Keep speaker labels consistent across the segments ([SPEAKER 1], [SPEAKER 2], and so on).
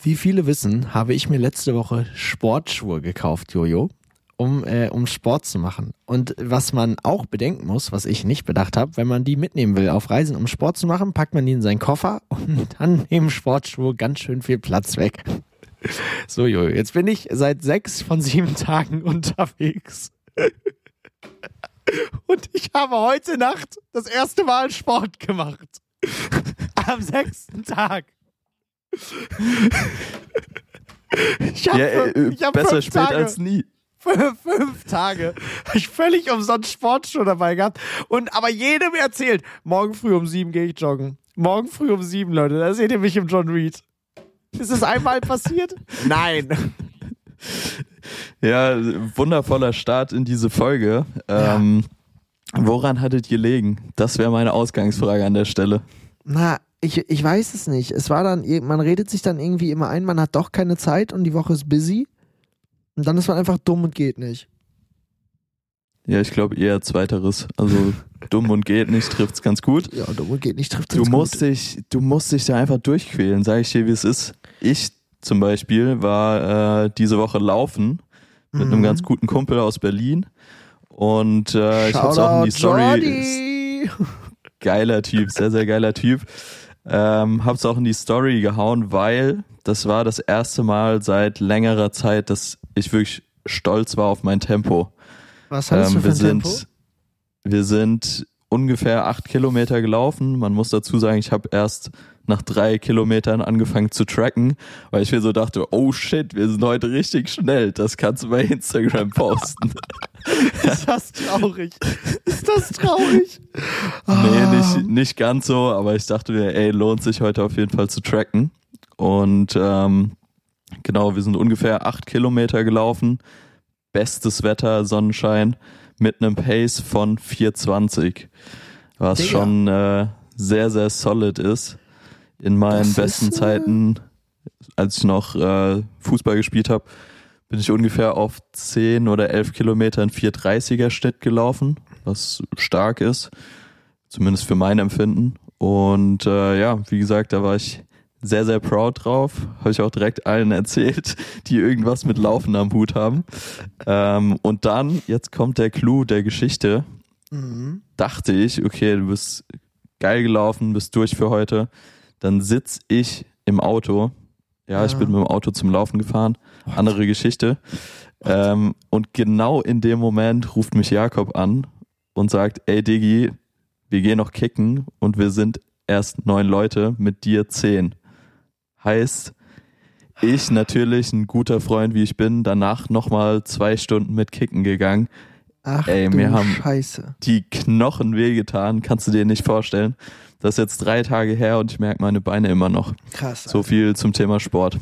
[SPEAKER 1] Wie viele wissen, habe ich mir letzte Woche Sportschuhe gekauft, Jojo, um, äh, um Sport zu machen. Und was man auch bedenken muss, was ich nicht bedacht habe, wenn man die mitnehmen will auf Reisen, um Sport zu machen, packt man die in seinen Koffer und dann nehmen Sportschuhe ganz schön viel Platz weg. So, Jojo, jetzt bin ich seit sechs von sieben Tagen unterwegs. Und ich habe heute Nacht das erste Mal Sport gemacht. Am sechsten Tag. Ich habe
[SPEAKER 2] Ja, äh,
[SPEAKER 1] hab
[SPEAKER 2] besser spät
[SPEAKER 1] Tage,
[SPEAKER 2] als nie.
[SPEAKER 1] fünf, fünf Tage. Ich völlig umsonst Sportschuhe dabei gehabt und aber jedem erzählt, morgen früh um sieben gehe ich joggen. Morgen früh um sieben, Leute, da seht ihr mich im John Reed. Ist es einmal passiert? Nein.
[SPEAKER 2] Ja, wundervoller Start in diese Folge. Ähm, woran hattet ihr legen? Das wäre meine Ausgangsfrage an der Stelle.
[SPEAKER 1] Na, ich, ich weiß es nicht. Es war dann, man redet sich dann irgendwie immer ein, man hat doch keine Zeit und die Woche ist busy. Und dann ist man einfach dumm und geht nicht.
[SPEAKER 2] Ja, ich glaube eher zweiteres. Also dumm und geht nicht trifft's ganz gut.
[SPEAKER 1] Ja, dumm und geht nicht, trifft
[SPEAKER 2] Du musst dich, du musst dich da einfach durchquälen, sage ich dir, wie es ist. Ich zum Beispiel war äh, diese Woche laufen mit einem
[SPEAKER 1] Mhm.
[SPEAKER 2] ganz guten Kumpel aus Berlin und äh, ich hab's auch in die Story. Geiler Typ, sehr sehr geiler Typ. Ähm, hab's auch in die Story gehauen, weil das war das erste Mal seit längerer Zeit, dass ich wirklich stolz war auf mein Tempo.
[SPEAKER 1] Was hast du
[SPEAKER 2] Ähm,
[SPEAKER 1] für
[SPEAKER 2] wir
[SPEAKER 1] ein
[SPEAKER 2] sind,
[SPEAKER 1] Tempo?
[SPEAKER 2] wir sind ungefähr acht Kilometer gelaufen. Man muss dazu sagen, ich habe erst nach drei Kilometern angefangen zu tracken, weil ich mir so dachte, oh shit, wir sind heute richtig schnell. Das kannst du bei Instagram posten.
[SPEAKER 1] Ist das traurig? Ist das traurig?
[SPEAKER 2] nee,
[SPEAKER 1] Ah.
[SPEAKER 2] nicht, nicht ganz so, aber ich dachte mir, ey, lohnt sich heute auf jeden Fall zu tracken. Und ähm, genau, wir sind ungefähr acht Kilometer gelaufen. Bestes Wetter, Sonnenschein, mit einem Pace von 420. Was
[SPEAKER 1] Digga.
[SPEAKER 2] schon äh, sehr, sehr solid ist. In meinen
[SPEAKER 1] Das
[SPEAKER 2] besten
[SPEAKER 1] äh,
[SPEAKER 2] Zeiten, als ich noch äh, Fußball gespielt habe, bin ich ungefähr auf 10 oder 11 Kilometer in 430er Schnitt gelaufen, was stark ist, zumindest für mein Empfinden. Und äh, ja, wie gesagt, da war ich sehr, sehr proud drauf. Habe ich auch direkt allen erzählt, die irgendwas mit Laufen am Hut haben. Ähm, und dann, jetzt kommt der Clou der Geschichte.
[SPEAKER 1] Mhm.
[SPEAKER 2] Dachte ich, okay, du bist geil gelaufen, bist durch für heute. Dann sitz ich im Auto. Ja, ich
[SPEAKER 1] Ja.
[SPEAKER 2] bin mit dem Auto zum Laufen gefahren. Andere Geschichte. Ähm, und genau in dem Moment ruft mich Jakob an und sagt, ey Diggi, wir gehen noch kicken und wir sind erst neun Leute, mit dir zehn. Heißt, ich natürlich, ein guter Freund wie ich bin, danach nochmal zwei Stunden mit Kicken gegangen.
[SPEAKER 1] Ach
[SPEAKER 2] Ey, mir haben-
[SPEAKER 1] Scheiße.
[SPEAKER 2] Die Knochen wehgetan, kannst du dir nicht vorstellen. Das ist jetzt drei Tage her und ich merke meine Beine immer noch.
[SPEAKER 1] Krass.
[SPEAKER 2] So viel zum Thema Sport.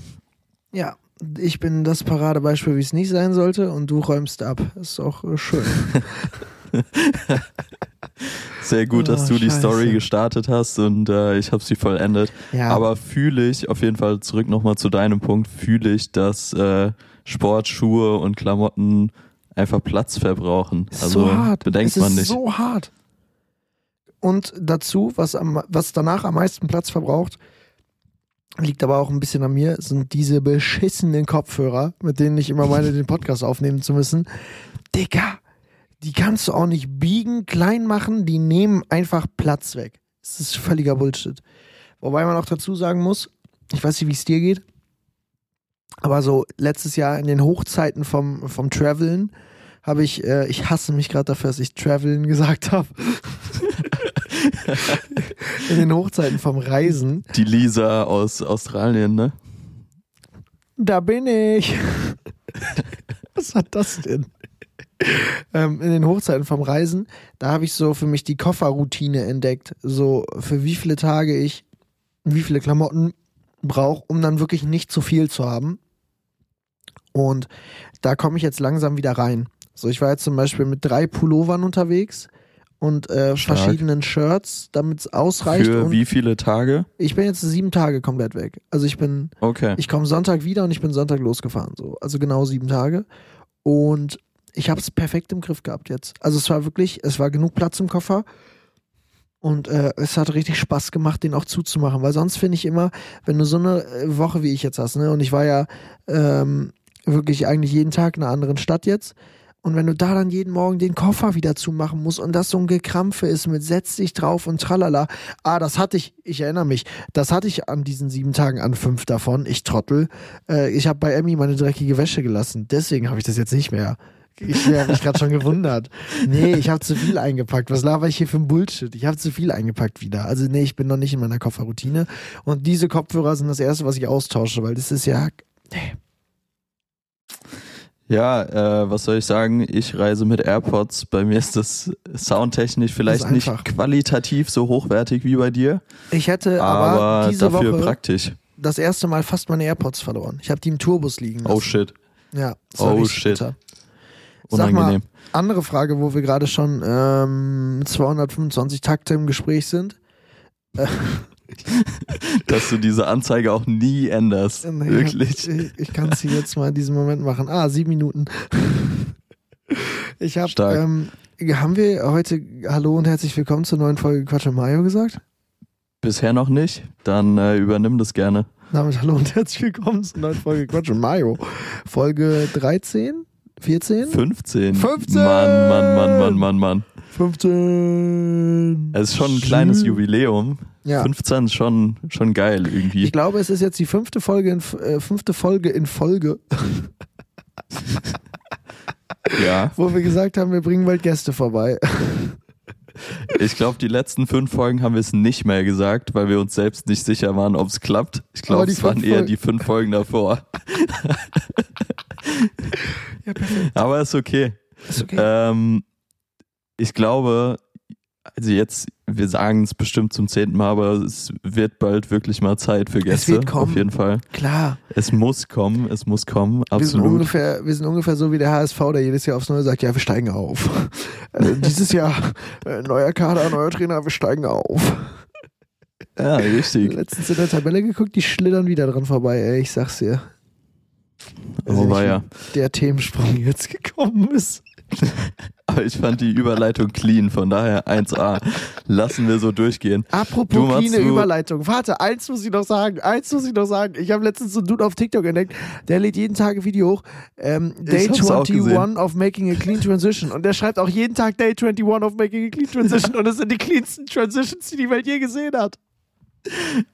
[SPEAKER 1] Ja, ich bin das Paradebeispiel, wie es nicht sein sollte und du räumst ab. Ist auch äh, schön.
[SPEAKER 2] Sehr gut, dass
[SPEAKER 1] Oh,
[SPEAKER 2] du die
[SPEAKER 1] scheiße.
[SPEAKER 2] Story gestartet hast und äh, ich habe sie vollendet.
[SPEAKER 1] Ja,
[SPEAKER 2] Aber fühle ich, auf jeden Fall zurück nochmal zu deinem Punkt, fühle ich, dass äh, Sport, Schuhe und Klamotten einfach Platz verbrauchen.
[SPEAKER 1] ist
[SPEAKER 2] Also
[SPEAKER 1] so hart.
[SPEAKER 2] bedenkt
[SPEAKER 1] es
[SPEAKER 2] man
[SPEAKER 1] ist
[SPEAKER 2] nicht.
[SPEAKER 1] so hart. Und dazu, was, am, was danach am meisten Platz verbraucht, liegt aber auch ein bisschen an mir, sind diese beschissenen Kopfhörer, mit denen ich immer meine, den Podcast aufnehmen zu müssen. Digga, die kannst du auch nicht biegen, klein machen, die nehmen einfach Platz weg. Das ist völliger Bullshit. Wobei man auch dazu sagen muss, ich weiß nicht, wie es dir geht, aber so letztes Jahr in den Hochzeiten vom, vom Traveln habe ich, äh, ich hasse mich gerade dafür, dass ich Traveln gesagt habe. in den Hochzeiten vom Reisen,
[SPEAKER 2] Die Lisa aus Australien, ne?
[SPEAKER 1] da bin ich. Was hat das denn? Ähm, in den Hochzeiten vom Reisen, da habe ich so für mich die Kofferroutine entdeckt. So für wie viele Tage ich wie viele Klamotten brauche, um dann wirklich nicht zu viel zu haben. Und da komme ich jetzt langsam wieder rein. So, ich war jetzt zum Beispiel mit drei Pullovern unterwegs und äh, verschiedenen Shirts, damit es ausreicht.
[SPEAKER 2] Für wie viele Tage?
[SPEAKER 1] ich bin jetzt sieben Tage komplett weg. Also ich bin
[SPEAKER 2] Okay.
[SPEAKER 1] ich komme Sonntag wieder und ich bin Sonntag losgefahren. So. Also genau sieben Tage. Und ich habe es perfekt im Griff gehabt jetzt. Also es war wirklich, es war genug Platz im Koffer. Und äh, es hat richtig Spaß gemacht, den auch zuzumachen, weil sonst finde ich immer, wenn du so eine äh, Woche wie ich jetzt hast, ne, und ich war ja ähm, wirklich eigentlich jeden Tag in einer anderen Stadt jetzt, und wenn du da dann jeden Morgen den Koffer wieder zumachen musst und das so ein Gekrampfe ist mit setz dich drauf und tralala. Ah, das hatte ich, ich erinnere mich, das hatte ich an diesen sieben Tagen an fünf davon. Ich trottel. Äh, ich habe bei Emmy meine dreckige Wäsche gelassen. Deswegen habe ich das jetzt nicht mehr. Ich habe mich gerade schon gewundert. Nee, ich habe zu viel eingepackt. Was laber ich hier für ein Bullshit? Ich habe zu viel eingepackt wieder. Also nee, ich bin noch nicht in meiner Kofferroutine. Und diese Kopfhörer sind das erste, was ich austausche, weil das ist ja. Nee.
[SPEAKER 2] Ja, äh, was soll ich sagen? Ich reise mit AirPods. Bei mir ist das soundtechnisch vielleicht nicht qualitativ so hochwertig wie bei dir.
[SPEAKER 1] Ich hätte aber, aber diese
[SPEAKER 2] dafür
[SPEAKER 1] Woche
[SPEAKER 2] praktisch.
[SPEAKER 1] das erste Mal fast meine AirPods verloren. Ich habe die im Tourbus liegen lassen.
[SPEAKER 2] Oh shit.
[SPEAKER 1] Ja.
[SPEAKER 2] Oh shit.
[SPEAKER 1] Bitter.
[SPEAKER 2] Unangenehm.
[SPEAKER 1] Mal, andere Frage, wo wir gerade schon ähm, 225 Takte im Gespräch sind.
[SPEAKER 2] Dass du diese Anzeige auch nie änderst.
[SPEAKER 1] Nee,
[SPEAKER 2] Wirklich.
[SPEAKER 1] Ich, ich kann es jetzt mal in diesem Moment machen. Ah, sieben Minuten. Ich habe,
[SPEAKER 2] Stark.
[SPEAKER 1] ähm, haben wir heute Hallo und herzlich willkommen zur neuen Folge Quatsch und Mayo gesagt?
[SPEAKER 2] Bisher noch nicht. Dann äh, übernimm das gerne.
[SPEAKER 1] Damit Hallo und herzlich willkommen zur neuen Folge Quatsch und Mayo. Folge 13? 14?
[SPEAKER 2] 15.
[SPEAKER 1] 15!
[SPEAKER 2] Mann, Mann, Mann, Mann, Mann, Mann.
[SPEAKER 1] 15.
[SPEAKER 2] Es ist schon ein kleines Jubiläum.
[SPEAKER 1] Ja.
[SPEAKER 2] 15 ist schon, schon geil irgendwie.
[SPEAKER 1] Ich glaube, es ist jetzt die fünfte Folge in, äh, fünfte Folge in Folge,
[SPEAKER 2] ja.
[SPEAKER 1] wo wir gesagt haben, wir bringen bald Gäste vorbei.
[SPEAKER 2] Ich glaube, die letzten fünf Folgen haben wir es nicht mehr gesagt, weil wir uns selbst nicht sicher waren, ob es klappt. Ich glaube, es waren eher die fünf Folgen davor.
[SPEAKER 1] Ja.
[SPEAKER 2] Aber ist okay.
[SPEAKER 1] Ist okay.
[SPEAKER 2] Ähm, ich glaube, also jetzt, wir sagen es bestimmt zum zehnten Mal, aber es wird bald wirklich mal Zeit für Gäste.
[SPEAKER 1] wird kommen.
[SPEAKER 2] Auf jeden Fall.
[SPEAKER 1] Klar.
[SPEAKER 2] Es muss kommen, es muss kommen,
[SPEAKER 1] Wir sind,
[SPEAKER 2] absolut.
[SPEAKER 1] ungefähr, wir sind ungefähr so wie der HSV, der jedes Jahr aufs Neue sagt, ja, wir steigen auf. äh, dieses Jahr äh, neuer Kader, neuer Trainer, wir steigen auf.
[SPEAKER 2] Ja, richtig.
[SPEAKER 1] Letztens in der Tabelle geguckt, die schlittern wieder dran vorbei, ey, ich sag's dir. Also
[SPEAKER 2] Oh, war ja.
[SPEAKER 1] Der Themensprung jetzt gekommen ist.
[SPEAKER 2] Aber ich fand die Überleitung clean, von daher 1A. Lassen wir so durchgehen.
[SPEAKER 1] Apropos cleane Überleitung. Warte, eins muss ich noch sagen. Eins muss ich noch sagen. Ich habe letztens so einen Dude auf TikTok entdeckt, der lädt jeden Tag ein Video hoch. Ähm, Day
[SPEAKER 2] hab's auch
[SPEAKER 1] 21
[SPEAKER 2] gesehen.
[SPEAKER 1] of Making a Clean Transition. Und der schreibt auch jeden Tag Day 21 of Making a Clean Transition. Und es sind die cleansten Transitions, die die Welt je gesehen hat.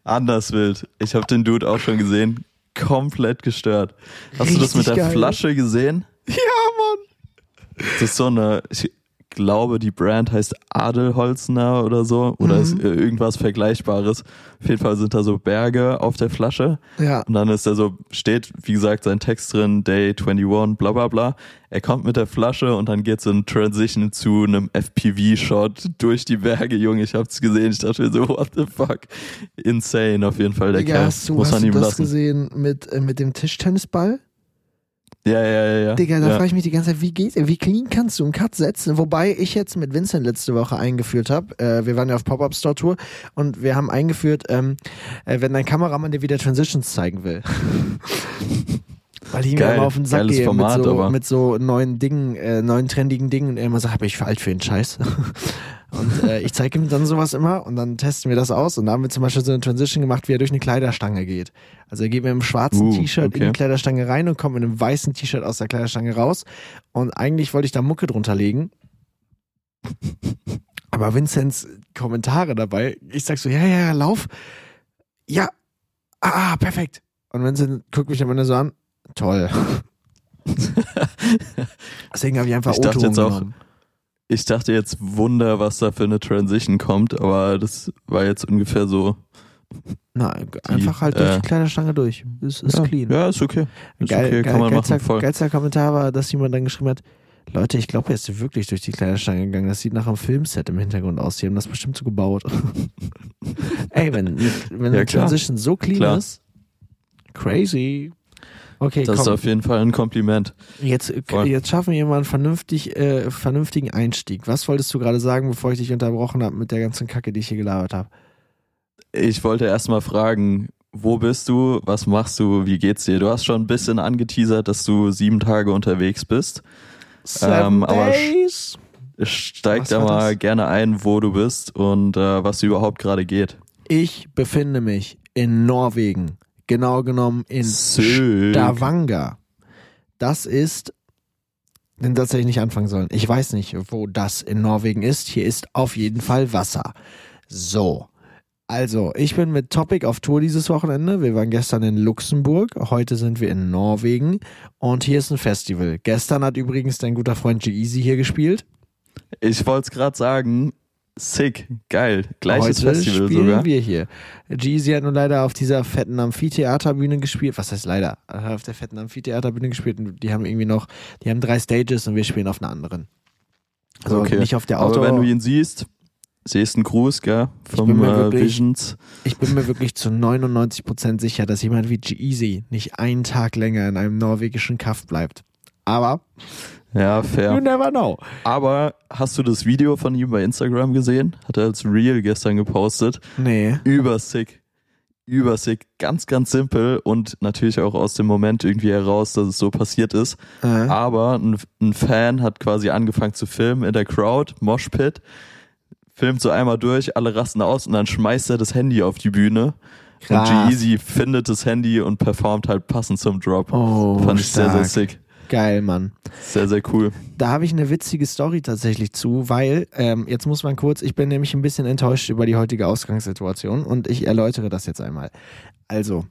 [SPEAKER 2] Anders wild. Ich habe den Dude auch schon gesehen. Komplett gestört. Hast du das
[SPEAKER 1] Richtig
[SPEAKER 2] mit der
[SPEAKER 1] geil.
[SPEAKER 2] Flasche gesehen?
[SPEAKER 1] Ja, Mann.
[SPEAKER 2] Das ist so eine, ich glaube, die Brand heißt Adelholzner oder so. Oder
[SPEAKER 1] Mhm.
[SPEAKER 2] ist äh, irgendwas Vergleichbares. Auf jeden Fall sind da so Berge auf der Flasche.
[SPEAKER 1] Ja.
[SPEAKER 2] Und dann ist da so, steht, wie gesagt, sein Text drin, Day 21, bla bla bla. Er kommt mit der Flasche und dann geht so ein Transition zu einem FPV-Shot durch die Berge, Junge. Ich hab's gesehen. Ich dachte mir so, what the fuck? Insane auf jeden Fall, der
[SPEAKER 1] Digga,
[SPEAKER 2] Kerl.
[SPEAKER 1] hast du,
[SPEAKER 2] Muss
[SPEAKER 1] hast
[SPEAKER 2] man
[SPEAKER 1] du
[SPEAKER 2] ihm
[SPEAKER 1] das
[SPEAKER 2] lassen.
[SPEAKER 1] gesehen mit, äh, mit dem Tischtennisball?
[SPEAKER 2] Ja, ja, ja, ja.
[SPEAKER 1] Digga, da
[SPEAKER 2] ja.
[SPEAKER 1] frage ich mich die ganze Zeit, wie geht, wie clean kannst du einen Cut setzen? Wobei ich jetzt mit Vincent letzte Woche eingeführt habe, äh, wir waren ja auf Pop-Up-Store-Tour und wir haben eingeführt, ähm, äh, wenn dein Kameramann dir wieder Transitions zeigen will. Weil ich ihm
[SPEAKER 2] Geil,
[SPEAKER 1] immer auf den Sack gehe
[SPEAKER 2] Format,
[SPEAKER 1] mit, so, mit so neuen Dingen, äh, neuen trendigen Dingen und er immer sagt, aber ich für alt für den Scheiß. Und äh, ich zeige ihm dann sowas immer und dann testen wir das aus und da haben wir zum Beispiel so eine Transition gemacht, wie er durch eine Kleiderstange geht. Also er geht mit einem schwarzen
[SPEAKER 2] Uh,
[SPEAKER 1] T-Shirt in
[SPEAKER 2] okay.
[SPEAKER 1] die Kleiderstange rein und kommt mit einem weißen T-Shirt aus der Kleiderstange raus und eigentlich wollte ich da Mucke drunter legen. Aber Vincents Kommentare dabei, ich sag so, ja, ja, ja, lauf. Ja, ah, perfekt. Und Vincent guckt mich am Ende so an, toll. Deswegen habe ich einfach
[SPEAKER 2] Ich dachte jetzt auch-
[SPEAKER 1] genommen.
[SPEAKER 2] Ich dachte jetzt Wunder, was da für eine Transition kommt, aber das war jetzt ungefähr so.
[SPEAKER 1] Nein, einfach halt durch
[SPEAKER 2] äh,
[SPEAKER 1] die Kleiderstange durch. Ist, ist
[SPEAKER 2] ja,
[SPEAKER 1] clean.
[SPEAKER 2] Ja, ist okay. Ist
[SPEAKER 1] Geil,
[SPEAKER 2] okay,
[SPEAKER 1] geil,
[SPEAKER 2] kann man
[SPEAKER 1] geilster,
[SPEAKER 2] machen, voll.
[SPEAKER 1] geilster Kommentar war, dass jemand dann geschrieben hat, Leute, ich glaube, er ist wirklich durch die Kleiderstange gegangen. Das sieht nach einem Filmset im Hintergrund aus. Die haben das bestimmt so gebaut. Ey, wenn, wenn
[SPEAKER 2] Ja,
[SPEAKER 1] eine. Transition so clean
[SPEAKER 2] Klar.
[SPEAKER 1] ist, crazy. Okay,
[SPEAKER 2] Das ist
[SPEAKER 1] komm,
[SPEAKER 2] auf jeden Fall ein Kompliment.
[SPEAKER 1] jetzt,
[SPEAKER 2] voll.
[SPEAKER 1] jetzt schaffen wir mal einen vernünftig, äh, vernünftigen Einstieg. Was wolltest du gerade sagen, bevor ich dich unterbrochen habe mit der ganzen Kacke, die ich hier gelabert habe?
[SPEAKER 2] Ich wollte erst mal fragen, wo bist du? Was machst du? Wie geht's dir? Du hast schon ein bisschen angeteasert, dass du sieben Tage unterwegs bist.
[SPEAKER 1] Seven
[SPEAKER 2] Ähm, aber
[SPEAKER 1] Days.
[SPEAKER 2] Steig
[SPEAKER 1] Was
[SPEAKER 2] da mal
[SPEAKER 1] das?
[SPEAKER 2] gerne ein, wo du bist und äh, was überhaupt gerade geht.
[SPEAKER 1] Ich befinde mich in Norwegen. Genau genommen in
[SPEAKER 2] Sick.
[SPEAKER 1] Stavanger. Das ist, den das hätte ich nicht anfangen sollen. Ich weiß nicht, wo das in Norwegen ist. Hier ist auf jeden Fall Wasser. So. Also, ich bin mit Topic auf Tour dieses Wochenende. Wir waren gestern in Luxemburg, heute sind wir in Norwegen und hier ist ein Festival. Gestern hat übrigens dein guter Freund G-Eazy hier gespielt.
[SPEAKER 2] Ich wollte es gerade sagen. Sick, geil. Gleiches
[SPEAKER 1] Heute
[SPEAKER 2] Festival
[SPEAKER 1] spielen
[SPEAKER 2] sogar.
[SPEAKER 1] wir hier. G-Eazy hat nur leider auf dieser fetten Amphitheaterbühne gespielt. Was heißt leider? Er hat auf der fetten Amphitheaterbühne gespielt und die haben irgendwie noch, die haben drei Stages und wir spielen auf einer anderen. Also
[SPEAKER 2] Okay.
[SPEAKER 1] nicht auf der
[SPEAKER 2] Aber
[SPEAKER 1] Auto.
[SPEAKER 2] wenn du ihn siehst, siehst einen Gruß, gell? Vom
[SPEAKER 1] mir
[SPEAKER 2] äh,
[SPEAKER 1] wirklich-
[SPEAKER 2] Visions.
[SPEAKER 1] ich bin mir wirklich zu 99% sicher, dass jemand wie G-Eazy nicht einen Tag länger in einem norwegischen Kaff bleibt. Aber
[SPEAKER 2] Ja,
[SPEAKER 1] you
[SPEAKER 2] fair.
[SPEAKER 1] never know.
[SPEAKER 2] Aber hast du das Video von ihm bei Instagram gesehen? Hat er als Reel gestern gepostet.
[SPEAKER 1] Nee.
[SPEAKER 2] Übersick. Übersick. Ganz, ganz simpel und natürlich auch aus dem Moment irgendwie heraus, dass es so passiert ist.
[SPEAKER 1] Äh,
[SPEAKER 2] Aber ein, ein Fan hat quasi angefangen zu filmen in der Crowd, Moshpit, filmt so einmal durch, alle rasten aus und dann schmeißt er das Handy auf die Bühne.
[SPEAKER 1] Krass.
[SPEAKER 2] Und G-Eazy findet das Handy und performt halt passend zum Drop.
[SPEAKER 1] oh,
[SPEAKER 2] Fand ich sehr, sehr
[SPEAKER 1] stark.
[SPEAKER 2] sick.
[SPEAKER 1] Geil, Mann.
[SPEAKER 2] Sehr, sehr cool.
[SPEAKER 1] Da habe ich eine witzige Story tatsächlich zu, weil ähm, jetzt muss man kurz, ich bin nämlich ein bisschen enttäuscht über die heutige Ausgangssituation und ich erläutere das jetzt einmal. Also,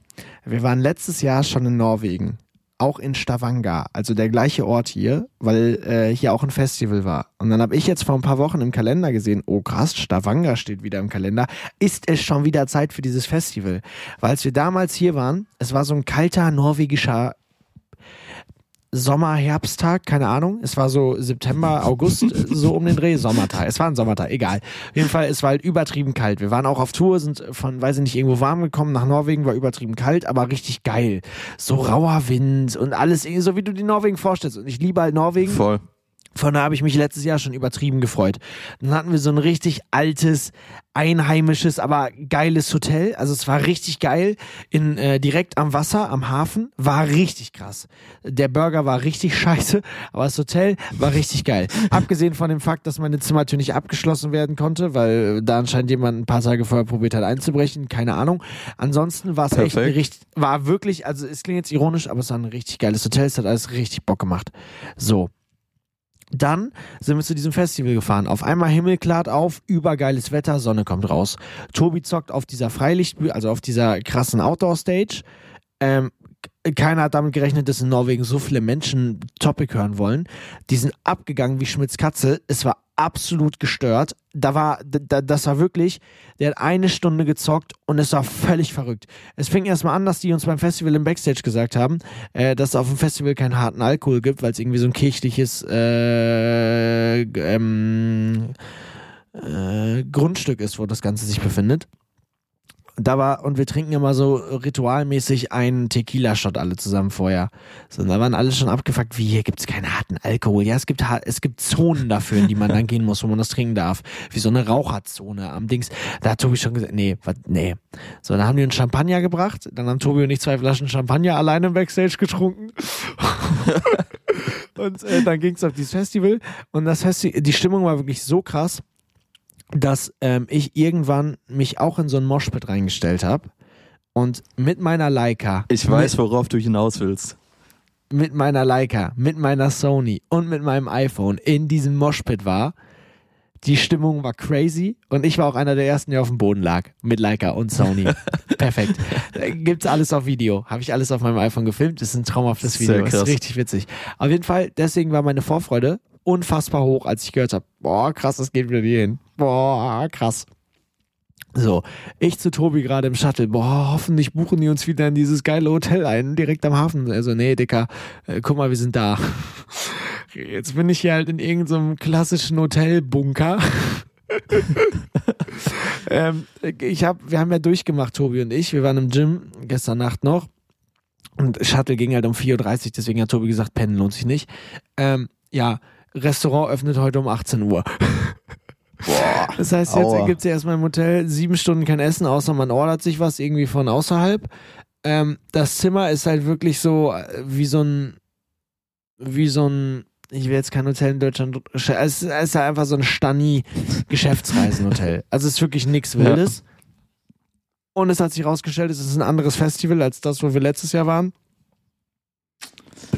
[SPEAKER 1] wir waren letztes Jahr schon in Norwegen, auch in Stavanger, also der gleiche Ort hier, weil äh, hier auch ein Festival war. Und dann habe ich jetzt vor ein paar Wochen im Kalender gesehen, oh krass, Stavanger steht wieder im Kalender. Ist es schon wieder Zeit für dieses Festival? Weil als wir damals hier waren, es war so ein kalter norwegischer Sommer, Herbsttag, keine Ahnung. Es war so September, August, so um den Dreh, Sommertag. Es war ein Sommertag, egal. Auf jeden Fall, es war halt übertrieben kalt. Wir waren auch auf Tour, sind von, weiß ich nicht, irgendwo warm gekommen nach Norwegen, war übertrieben kalt, aber richtig geil. So rauer Wind und alles, so wie du die Norwegen vorstellst. Und ich liebe halt Norwegen.
[SPEAKER 2] Voll.
[SPEAKER 1] Von da habe ich mich letztes Jahr schon übertrieben gefreut. Dann hatten wir so ein richtig altes, einheimisches, aber geiles Hotel. Also es war richtig geil. In, äh, direkt am Wasser, am Hafen. War richtig krass. Der Burger war richtig scheiße, aber das Hotel war richtig geil. Abgesehen von dem Fakt, dass meine Zimmertür nicht abgeschlossen werden konnte, weil da anscheinend jemand ein paar Tage vorher probiert hat einzubrechen. Keine Ahnung. Ansonsten war es echt richtig, war wirklich, also es klingt jetzt ironisch, aber es war ein richtig geiles Hotel. Es hat alles richtig Bock gemacht. So. Dann sind wir zu diesem Festival gefahren. Auf einmal Himmel klart auf, übergeiles Wetter, Sonne kommt raus. Tobi zockt auf dieser Freilichtbühne, also auf dieser krassen Outdoor-Stage. Ähm, keiner hat damit gerechnet, dass in Norwegen so viele Menschen Topic hören wollen. Die sind abgegangen wie Schmitz Katze. Es war absolut gestört. Da war, da, das war wirklich, der hat eine Stunde gezockt und es war völlig verrückt. Es fing erstmal an, dass die uns beim Festival im Backstage gesagt haben, äh, dass es auf dem Festival keinen harten Alkohol gibt, weil es irgendwie so ein kirchliches äh, ähm, äh, Grundstück ist, wo das Ganze sich befindet. Und Da war, und wir trinken immer so ritualmäßig einen Tequila-Shot alle zusammen vorher. So, und da waren alle schon abgefuckt, wie hier gibt's keinen harten Alkohol. Ja, es gibt, es gibt Zonen dafür, in die man dann gehen muss, wo man das trinken darf. Wie so eine Raucherzone am Dings. Da hat Tobi schon gesagt, nee, was, nee. So, dann haben die uns Champagner gebracht. Dann haben Tobi und ich zwei Flaschen Champagner alleine im Backstage getrunken. und äh, dann ging's auf dieses Festival. Und das Festi die Stimmung war wirklich so krass dass ähm, ich irgendwann mich auch in so ein Moshpit reingestellt habe und mit meiner Leica,
[SPEAKER 2] Ich weiß, worauf du hinaus willst.
[SPEAKER 1] mit, mit meiner Leica, mit meiner Sony und mit meinem iPhone in diesem Moshpit war. Die Stimmung war crazy und ich war auch einer der ersten, der auf dem Boden lag mit Leica und Sony. Perfekt. Äh, Gibt's alles auf Video. Habe ich alles auf meinem iPhone gefilmt. Ist ein traumhaftes Video. Ist richtig witzig. Auf jeden Fall, deswegen war meine Vorfreude unfassbar hoch, als ich gehört habe, boah, krass, das geht wieder hier hin. Boah, krass. So, ich zu Tobi gerade im Shuttle. Boah, hoffentlich buchen die uns wieder in dieses geile Hotel ein, direkt am Hafen. Also, nee, Dicker, äh, guck mal, wir sind da. Jetzt bin ich hier halt in irgendeinem klassischen Hotelbunker. ähm, ich hab, wir haben ja durchgemacht, Tobi und ich. Wir waren im Gym gestern Nacht noch. Und Shuttle ging halt um 4.30 Uhr, deswegen hat Tobi gesagt, pennen lohnt sich nicht. Ähm, ja, Restaurant öffnet heute um 18 Uhr. Das heißt, jetzt
[SPEAKER 2] Aua.
[SPEAKER 1] gibt's ja erstmal im Hotel sieben Stunden kein Essen, außer man ordert sich was irgendwie von außerhalb. Ähm, das Zimmer ist halt wirklich so äh, wie so ein, wie so ein ich will jetzt kein Hotel in Deutschland. Es ist, es ist einfach so ein Stani-Geschäftsreisenhotel. Also es ist wirklich nichts Wildes. Und es hat sich herausgestellt, es ist ein anderes Festival als das, wo wir letztes Jahr waren.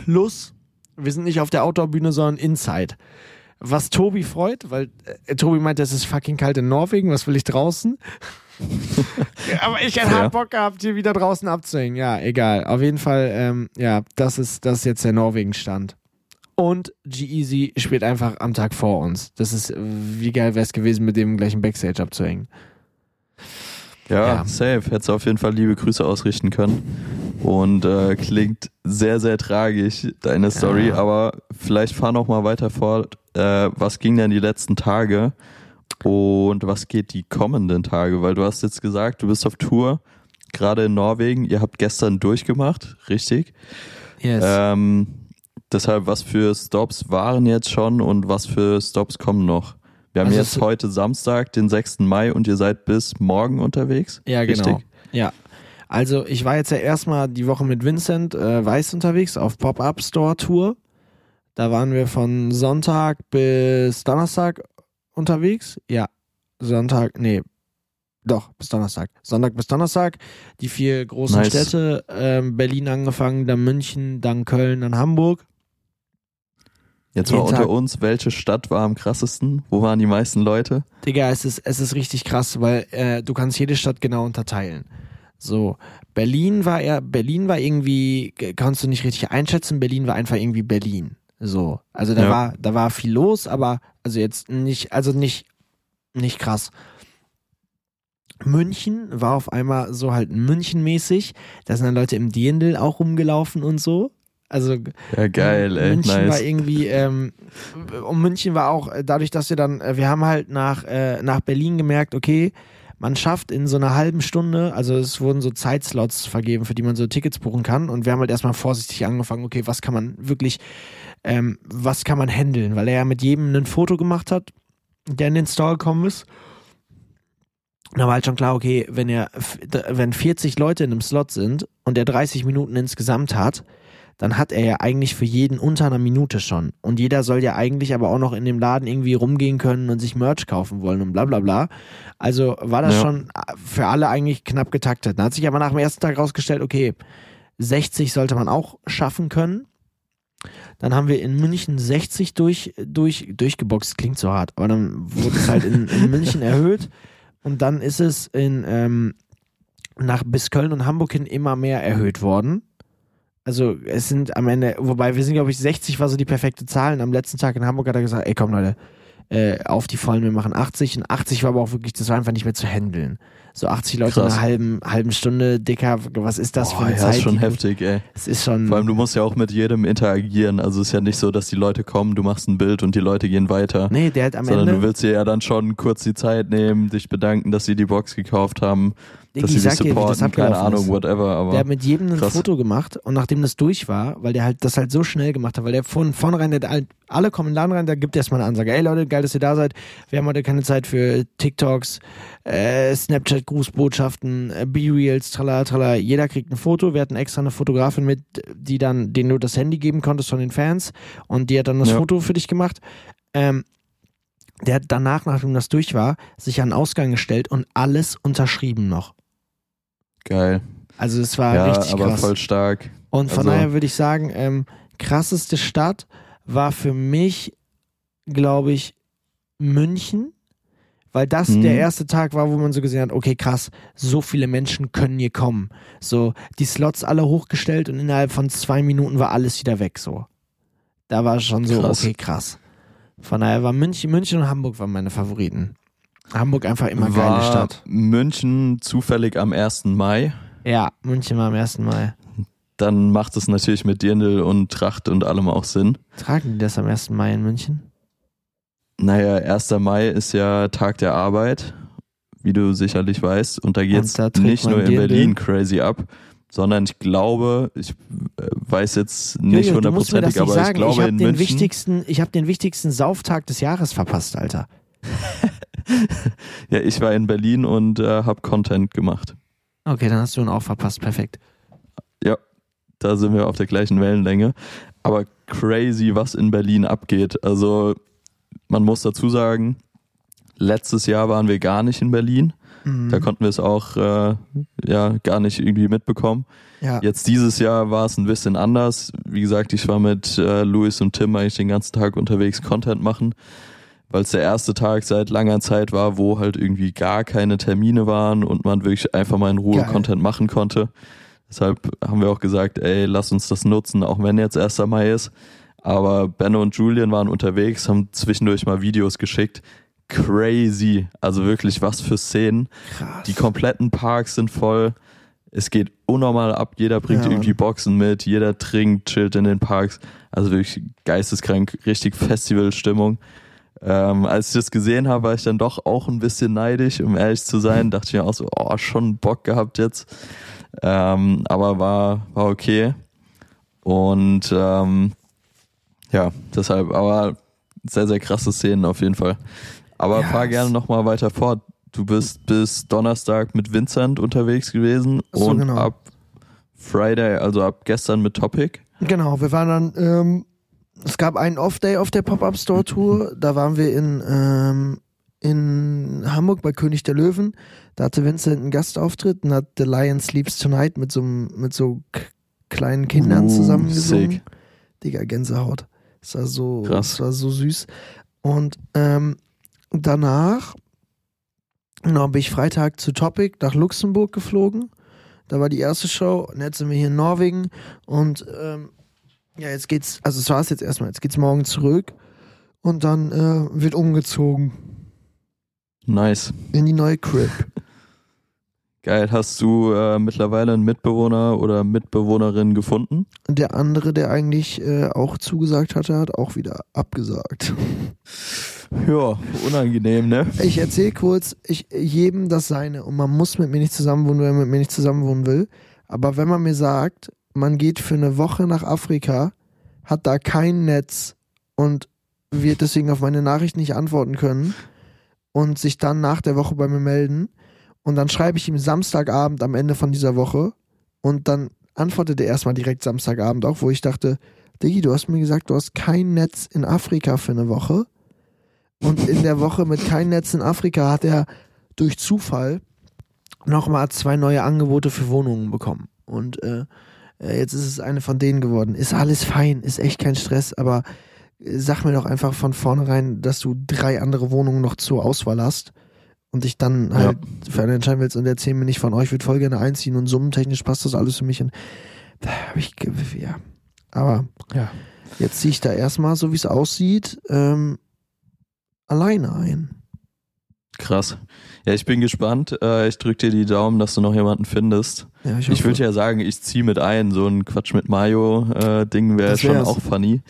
[SPEAKER 1] Plus, wir sind nicht auf der Outdoor-Bühne, sondern Inside. Was Tobi freut, weil äh, Tobi meinte, es ist fucking kalt in Norwegen, was will ich draußen? Aber ich hätte hart Bock gehabt, hier wieder draußen abzuhängen. Ja, egal. Auf jeden Fall, ähm, ja, das ist, das ist jetzt der Norwegen-Stand. Und G-Easy spielt einfach am Tag vor uns. Das ist, wie geil wäre es gewesen, mit dem gleichen Backstage abzuhängen.
[SPEAKER 2] Ja,
[SPEAKER 1] Ja.
[SPEAKER 2] safe. Hättest du auf jeden Fall liebe Grüße ausrichten können. Und äh, klingt sehr, sehr tragisch, deine Story. Aber vielleicht fahr noch mal weiter fort. Äh, was ging denn die letzten Tage? Und was geht die kommenden Tage? Weil du hast jetzt gesagt, du bist auf Tour, gerade in Norwegen. Ihr habt gestern durchgemacht, richtig?
[SPEAKER 1] Yes.
[SPEAKER 2] Ähm, deshalb, was für Stops waren jetzt schon und was für Stops kommen noch? Wir haben
[SPEAKER 1] Also
[SPEAKER 2] jetzt heute Samstag, den 6. Mai und ihr seid bis morgen unterwegs?
[SPEAKER 1] Ja, genau.
[SPEAKER 2] Richtig?
[SPEAKER 1] Ja. Also ich war jetzt ja erstmal die Woche mit Vincent äh, Weiß unterwegs auf Pop-Up Store Tour. Da waren wir von Sonntag bis Donnerstag unterwegs. Ja, Sonntag, nee, doch, bis Donnerstag. Sonntag bis Donnerstag. Die vier großen
[SPEAKER 2] Nice.
[SPEAKER 1] Städte, ähm, Berlin angefangen, dann München, dann Köln, dann Hamburg.
[SPEAKER 2] Jetzt mal unter
[SPEAKER 1] Tag.
[SPEAKER 2] uns, welche Stadt war am krassesten? Wo waren die meisten Leute?
[SPEAKER 1] Digga, es ist, es ist richtig krass, weil äh, du kannst jede Stadt genau unterteilen. So, Berlin war ja, Berlin war irgendwie, kannst du nicht richtig einschätzen, Berlin war einfach irgendwie Berlin. So. Also da
[SPEAKER 2] Ja.
[SPEAKER 1] war, da war viel los, aber also jetzt nicht, also nicht, nicht krass. München war auf einmal so halt München-mäßig. Da sind dann Leute im Dirndl auch rumgelaufen und so. Also
[SPEAKER 2] Ja, geil, ey,
[SPEAKER 1] München war
[SPEAKER 2] nice.
[SPEAKER 1] irgendwie, ähm, und München war auch, äh, dadurch, dass wir dann, äh, wir haben halt nach, äh, nach Berlin gemerkt, okay, man schafft in so einer halben Stunde, also es wurden so Zeitslots vergeben, für die man so Tickets buchen kann. Und wir haben halt erstmal vorsichtig angefangen, okay, was kann man wirklich, ähm, was kann man handeln? Weil er ja mit jedem ein Foto gemacht hat, der in den Store gekommen ist. Und da war halt schon klar, okay, wenn er, wenn 40 Leute in einem Slot sind und er 30 Minuten insgesamt hat, dann hat er ja eigentlich für jeden unter einer Minute schon. Und jeder soll ja eigentlich aber auch noch in dem Laden irgendwie rumgehen können und sich Merch kaufen wollen und bla bla bla. Also war das
[SPEAKER 2] Ja.
[SPEAKER 1] schon für alle eigentlich knapp getaktet. Dann hat sich aber nach dem ersten Tag rausgestellt, okay, 60 sollte man auch schaffen können. Dann haben wir in München 60 durch, durch, durchgeboxt, klingt so hart, aber dann wurde es halt in, in München erhöht und dann ist es in ähm, nach bis Köln und Hamburg hin immer mehr erhöht worden. Also es sind am Ende, wobei wir sind, glaube ich, 60 war so die perfekte Zahl. Und am letzten Tag in Hamburg hat er gesagt, ey komm Leute, äh, auf die Vollen, wir machen 80. Und 80 war aber auch wirklich, das war einfach nicht mehr zu handeln. So 80 Leute in
[SPEAKER 2] Krass.
[SPEAKER 1] einer halben, halben Stunde, Dicker, was ist das für
[SPEAKER 2] Boah,
[SPEAKER 1] eine
[SPEAKER 2] ja,
[SPEAKER 1] Zeit?
[SPEAKER 2] ist schon heftig, ey.
[SPEAKER 1] Es ist schon.
[SPEAKER 2] Vor allem, du musst ja auch mit jedem interagieren. Also es ist ja nicht so, dass die Leute kommen, du machst ein Bild und die Leute gehen weiter.
[SPEAKER 1] nee, der hat am
[SPEAKER 2] sondern
[SPEAKER 1] Ende.
[SPEAKER 2] du willst dir ja dann schon kurz die Zeit nehmen, dich bedanken, dass sie die Box gekauft haben, dass dich
[SPEAKER 1] sag dir, wie das
[SPEAKER 2] supporten, keine
[SPEAKER 1] abgelaufen
[SPEAKER 2] Ahnung, whatever. Aber
[SPEAKER 1] Der hat mit jedem ein
[SPEAKER 2] krass.
[SPEAKER 1] Foto gemacht und nachdem das durch war, weil der halt das halt so schnell gemacht hat, weil der von vornherein, der, halt- alle kommen in den Laden rein, da gibt er erstmal eine Ansage. Ey Leute, geil, dass ihr da seid. Wir haben heute keine Zeit für TikToks, äh, Snapchat, Grußbotschaften, äh, B-Reels, tralala, tralala. Jeder kriegt ein Foto. Wir hatten extra eine Fotografin mit, die dann, denen du das Handy geben konntest von den Fans und die hat dann das
[SPEAKER 2] Ja.
[SPEAKER 1] Foto für dich gemacht. Ähm, der hat danach, nachdem das durch war, sich an den Ausgang gestellt und alles unterschrieben noch.
[SPEAKER 2] Geil.
[SPEAKER 1] Also es war
[SPEAKER 2] ja,
[SPEAKER 1] richtig
[SPEAKER 2] aber
[SPEAKER 1] krass.
[SPEAKER 2] voll stark.
[SPEAKER 1] Und von
[SPEAKER 2] Also-
[SPEAKER 1] daher würde ich sagen, ähm, krasseste Stadt war für mich, glaube ich, München, weil das
[SPEAKER 2] Mhm.
[SPEAKER 1] der erste Tag war, wo man so gesehen hat, okay, krass, so viele Menschen können hier kommen. So, die Slots alle hochgestellt und innerhalb von zwei Minuten war alles wieder weg, so. Da war schon so,
[SPEAKER 2] Krass.
[SPEAKER 1] okay, krass. Von daher war München, München und Hamburg waren meine Favoriten. Hamburg einfach immer geile
[SPEAKER 2] War
[SPEAKER 1] Stadt.
[SPEAKER 2] München zufällig am 1. Mai.
[SPEAKER 1] Ja, München war am 1. Mai.
[SPEAKER 2] Dann macht es natürlich mit Dirndl und Tracht und allem auch Sinn.
[SPEAKER 1] Tragen die das am 1. Mai in München?
[SPEAKER 2] Naja, 1. Mai ist ja Tag der Arbeit, wie du sicherlich weißt. Und da
[SPEAKER 1] da trägt
[SPEAKER 2] nicht nur in
[SPEAKER 1] Dirndl.
[SPEAKER 2] Berlin crazy ab, sondern ich glaube, ich äh, weiß jetzt nicht hundertprozentig,
[SPEAKER 1] nicht
[SPEAKER 2] aber ich
[SPEAKER 1] sagen.
[SPEAKER 2] glaube
[SPEAKER 1] ich
[SPEAKER 2] in
[SPEAKER 1] den
[SPEAKER 2] München.
[SPEAKER 1] wichtigsten, ich habe den wichtigsten Sauftag des Jahres verpasst, Alter.
[SPEAKER 2] Ja, ich war in Berlin und äh, habe Content gemacht.
[SPEAKER 1] Okay, dann hast du ihn auch verpasst. Perfekt.
[SPEAKER 2] Da sind wir auf der gleichen Wellenlänge. aber crazy, was in Berlin abgeht. Also man muss dazu sagen, letztes Jahr waren wir gar nicht in Berlin.
[SPEAKER 1] Mhm.
[SPEAKER 2] Da konnten wir es auch äh, ja gar nicht irgendwie mitbekommen.
[SPEAKER 1] ja.
[SPEAKER 2] Jetzt dieses Jahr war es ein bisschen anders. Wie gesagt, ich war mit äh, Louis und Tim eigentlich den ganzen Tag unterwegs Content machen, weil es der erste Tag seit langer Zeit war, wo halt irgendwie gar keine Termine waren und man wirklich einfach mal in Ruhe
[SPEAKER 1] Geil.
[SPEAKER 2] Content machen konnte. Deshalb haben wir auch gesagt, ey, lass uns das nutzen, auch wenn jetzt 1. Mai ist. Aber Benno und Julian waren unterwegs, haben zwischendurch mal Videos geschickt. Crazy. Also wirklich was für Szenen.
[SPEAKER 1] Krass.
[SPEAKER 2] Die kompletten Parks sind voll. Es geht unnormal ab. Jeder bringt
[SPEAKER 1] Ja,
[SPEAKER 2] irgendwie. Boxen mit. Jeder trinkt, chillt in den Parks. Also wirklich geisteskrank, richtig Festivalstimmung. Ähm, als ich das gesehen habe, war ich dann doch auch ein bisschen neidisch, um ehrlich zu sein. Dachte ich mir auch so, oh, schon Bock gehabt jetzt. Ähm, aber war, war okay. Und ähm, ja, deshalb, aber sehr, sehr krasse Szenen auf jeden Fall. Aber
[SPEAKER 1] Ja,
[SPEAKER 2] fahr gerne nochmal weiter fort. Du bist bis Donnerstag mit Vincent unterwegs gewesen
[SPEAKER 1] So,
[SPEAKER 2] und
[SPEAKER 1] genau.
[SPEAKER 2] ab Friday, also ab gestern mit Topic.
[SPEAKER 1] Genau, wir waren dann, ähm, es gab einen Off-Day auf der Pop-Up-Store-Tour. Da waren wir in, ähm, in Hamburg bei König der Löwen. Da hatte Vincent einen Gastauftritt und hat The Lion Sleeps Tonight mit so, mit so kleinen Kindern
[SPEAKER 2] Uh,
[SPEAKER 1] zusammengesungen.
[SPEAKER 2] sick.
[SPEAKER 1] Digga, Gänsehaut. Das war so,
[SPEAKER 2] Krass.
[SPEAKER 1] das war so süß. Und ähm, danach genau, bin ich Freitag zu Topic nach Luxemburg geflogen. Da war die erste Show und jetzt sind wir hier in Norwegen und ähm, ja, jetzt geht's, also es war es jetzt erstmal, jetzt geht's morgen zurück und dann äh, wird umgezogen
[SPEAKER 2] Nice.
[SPEAKER 1] in die neue Crib.
[SPEAKER 2] Geil. Hast du äh, mittlerweile einen Mitbewohner oder Mitbewohnerin gefunden?
[SPEAKER 1] Und der andere, der eigentlich äh, auch zugesagt hatte, hat auch wieder abgesagt.
[SPEAKER 2] Ja, unangenehm, ne?
[SPEAKER 1] Ich erzähle kurz, ich, jedem das seine und man muss mit mir nicht zusammenwohnen, wenn man mit mir nicht zusammenwohnen will. Aber wenn man mir sagt, man geht für eine Woche nach Afrika, hat da kein Netz und wird deswegen auf meine Nachricht nicht antworten können und sich dann nach der Woche bei mir melden und dann schreibe ich ihm Samstagabend am Ende von dieser Woche und dann antwortet er erstmal direkt Samstagabend auch, wo ich dachte, Diggi, du hast mir gesagt, du hast kein Netz in Afrika für eine Woche. Und in der Woche mit kein Netz in Afrika hat er durch Zufall nochmal zwei neue Angebote für Wohnungen bekommen. Und äh, äh, jetzt ist es eine von denen geworden. Ist alles fein, ist echt kein Stress, aber äh, sag mir doch einfach von vornherein, dass du drei andere Wohnungen noch zur Auswahl hast und dich dann halt für eine entscheiden willst und erzähl mir nicht von euch, ich würde voll gerne einziehen und summentechnisch passt das alles für mich. Und da hab ich, ja. Aber
[SPEAKER 2] Ja.
[SPEAKER 1] jetzt ziehe ich da erstmal, so wie es aussieht, ähm, alleine ein.
[SPEAKER 2] Krass. Ja, ich bin gespannt. Äh, ich drück dir die Daumen, dass du noch jemanden findest.
[SPEAKER 1] Ja,
[SPEAKER 2] Ich
[SPEAKER 1] hoffe.
[SPEAKER 2] würde ja sagen, ich ziehe mit ein. So ein Quatsch mit Mayo-Ding wäre
[SPEAKER 1] Das
[SPEAKER 2] schon auch funny.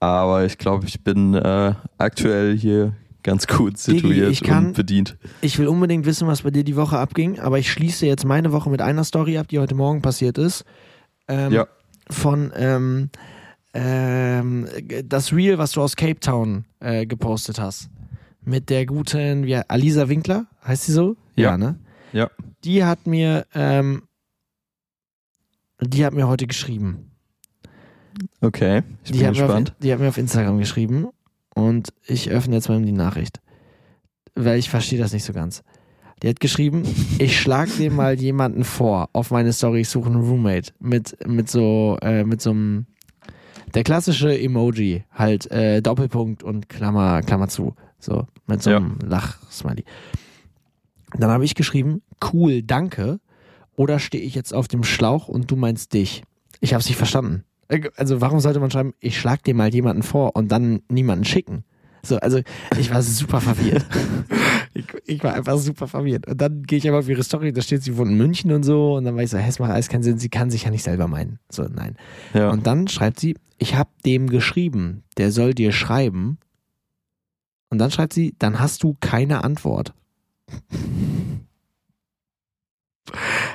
[SPEAKER 2] Aber ich glaube, ich bin äh, aktuell hier ganz gut
[SPEAKER 1] Digi,
[SPEAKER 2] situiert
[SPEAKER 1] ich kann-
[SPEAKER 2] und bedient.
[SPEAKER 1] Ich will unbedingt wissen, was bei dir die Woche abging, aber ich schließe jetzt meine Woche mit einer Story ab, die heute Morgen passiert ist. Ähm,
[SPEAKER 2] Ja.
[SPEAKER 1] Von ähm, ähm, das Reel, was du aus Cape Town äh, gepostet hast. Mit der guten, wie, Alisa Winkler, heißt sie so?
[SPEAKER 2] Ja.
[SPEAKER 1] ne?
[SPEAKER 2] Ja.
[SPEAKER 1] Die hat mir, ähm, die hat mir heute geschrieben.
[SPEAKER 2] Okay, ich
[SPEAKER 1] die
[SPEAKER 2] bin gespannt.
[SPEAKER 1] auf, die hat mir auf Instagram geschrieben und ich öffne jetzt mal die Nachricht, weil ich verstehe das nicht so ganz. Die hat geschrieben, ich schlag dir mal jemanden vor auf meine Story, ich suche einen Roommate mit mit so äh, mit so einem der klassische Emoji halt äh, Doppelpunkt und Klammer Klammer zu so mit so
[SPEAKER 2] Ja.
[SPEAKER 1] einem Lach-Smiley. Dann habe ich geschrieben, cool, danke. Oder stehe ich jetzt auf dem Schlauch und du meinst dich? Ich habe es nicht verstanden. Äh, Also warum sollte man schreiben, ich schlag dir mal jemanden vor und dann niemanden schicken? So, also ich war super verwirrt. ich, ich war einfach super verwirrt. Und dann gehe ich aber auf ihre Story, da steht, sie wohnt in München und so. Und dann war ich so, hä, es macht alles keinen Sinn, sie kann sich ja nicht selber meinen. So, nein.
[SPEAKER 2] Ja.
[SPEAKER 1] Und dann schreibt sie, ich habe dem geschrieben, der soll dir schreiben. Und dann schreibt sie, dann hast du keine Antwort.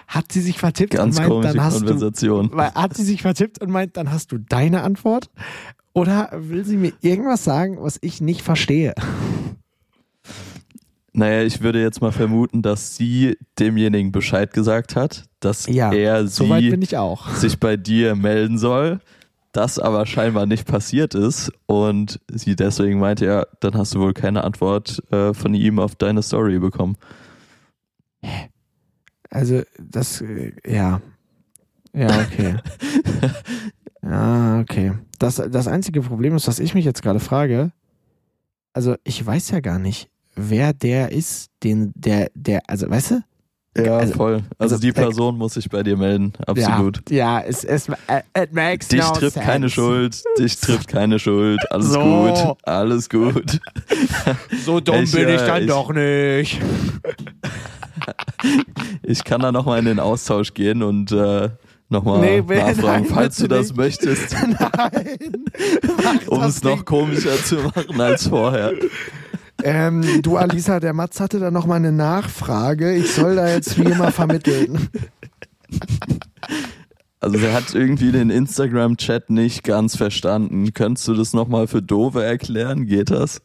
[SPEAKER 1] Hat sie sich vertippt
[SPEAKER 2] Ganz
[SPEAKER 1] und meint, dann hast du
[SPEAKER 2] Konversation.
[SPEAKER 1] weil- Hat sie sich vertippt und meint, dann hast du deine Antwort? Oder will sie mir irgendwas sagen, was ich nicht verstehe?
[SPEAKER 2] Naja, ich würde jetzt mal vermuten, dass sie demjenigen Bescheid gesagt hat, dass
[SPEAKER 1] Ja,
[SPEAKER 2] er sie
[SPEAKER 1] bin ich auch.
[SPEAKER 2] sich bei dir melden soll. Das aber scheinbar nicht passiert ist und sie deswegen meinte, ja, dann hast du wohl keine Antwort äh, von ihm auf deine Story bekommen.
[SPEAKER 1] Also, das, äh, ja. Ja, okay. ja, okay. Das, das einzige Problem ist, was ich mich jetzt gerade frage, also ich weiß ja gar nicht, wer der ist, den, der, der, also weißt du?
[SPEAKER 2] Ja,
[SPEAKER 1] Also-
[SPEAKER 2] voll. Also,
[SPEAKER 1] also,
[SPEAKER 2] die
[SPEAKER 1] äh,
[SPEAKER 2] Person muss sich bei dir melden, absolut.
[SPEAKER 1] Ja, ja es, es äh, it makes
[SPEAKER 2] Dich
[SPEAKER 1] no
[SPEAKER 2] trifft
[SPEAKER 1] sense.
[SPEAKER 2] keine Schuld, dich trifft keine Schuld, alles
[SPEAKER 1] So.
[SPEAKER 2] gut, alles gut.
[SPEAKER 1] So dumm
[SPEAKER 2] Ich,
[SPEAKER 1] bin ich
[SPEAKER 2] äh,
[SPEAKER 1] dann
[SPEAKER 2] ich-
[SPEAKER 1] doch nicht.
[SPEAKER 2] Ich kann da nochmal in den Austausch gehen und äh, nochmal
[SPEAKER 1] Nee,
[SPEAKER 2] nachfragen,
[SPEAKER 1] nein,
[SPEAKER 2] falls du das
[SPEAKER 1] nicht.
[SPEAKER 2] möchtest,
[SPEAKER 1] Nein.
[SPEAKER 2] Um es noch komischer zu machen als vorher.
[SPEAKER 1] Ähm, du, Alisa, der Mats hatte da noch mal eine Nachfrage. Ich soll da jetzt wie immer vermitteln.
[SPEAKER 2] Also er hat irgendwie den Instagram-Chat nicht ganz verstanden. Könntest du das nochmal für Dove erklären? Geht das?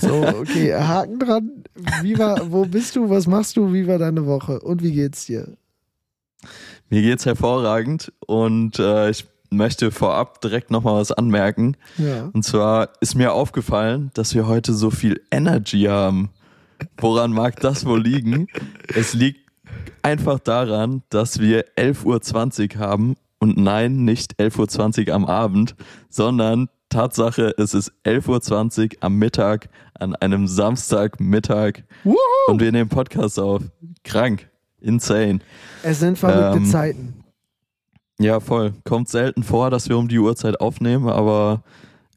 [SPEAKER 1] So, okay, Haken dran. Wie war, wo bist du? Was machst du? Wie war deine Woche? Und wie geht's dir?
[SPEAKER 2] Mir geht's hervorragend und äh, ich möchte vorab direkt nochmal was anmerken.
[SPEAKER 1] Ja.
[SPEAKER 2] Und zwar ist mir aufgefallen, dass wir heute so viel Energy haben. Woran mag das wohl liegen? Es liegt einfach daran, dass wir 11.20 Uhr haben und nein, nicht 11.20 Uhr am Abend, sondern Tatsache, es ist 11.20 Uhr am Mittag an einem Samstagmittag
[SPEAKER 1] Wuhu!
[SPEAKER 2] und wir nehmen Podcast auf. Krank. Insane.
[SPEAKER 1] Es sind verrückte
[SPEAKER 2] Ähm,
[SPEAKER 1] Zeiten.
[SPEAKER 2] Ja, voll. Kommt selten vor, dass wir um die Uhrzeit aufnehmen, aber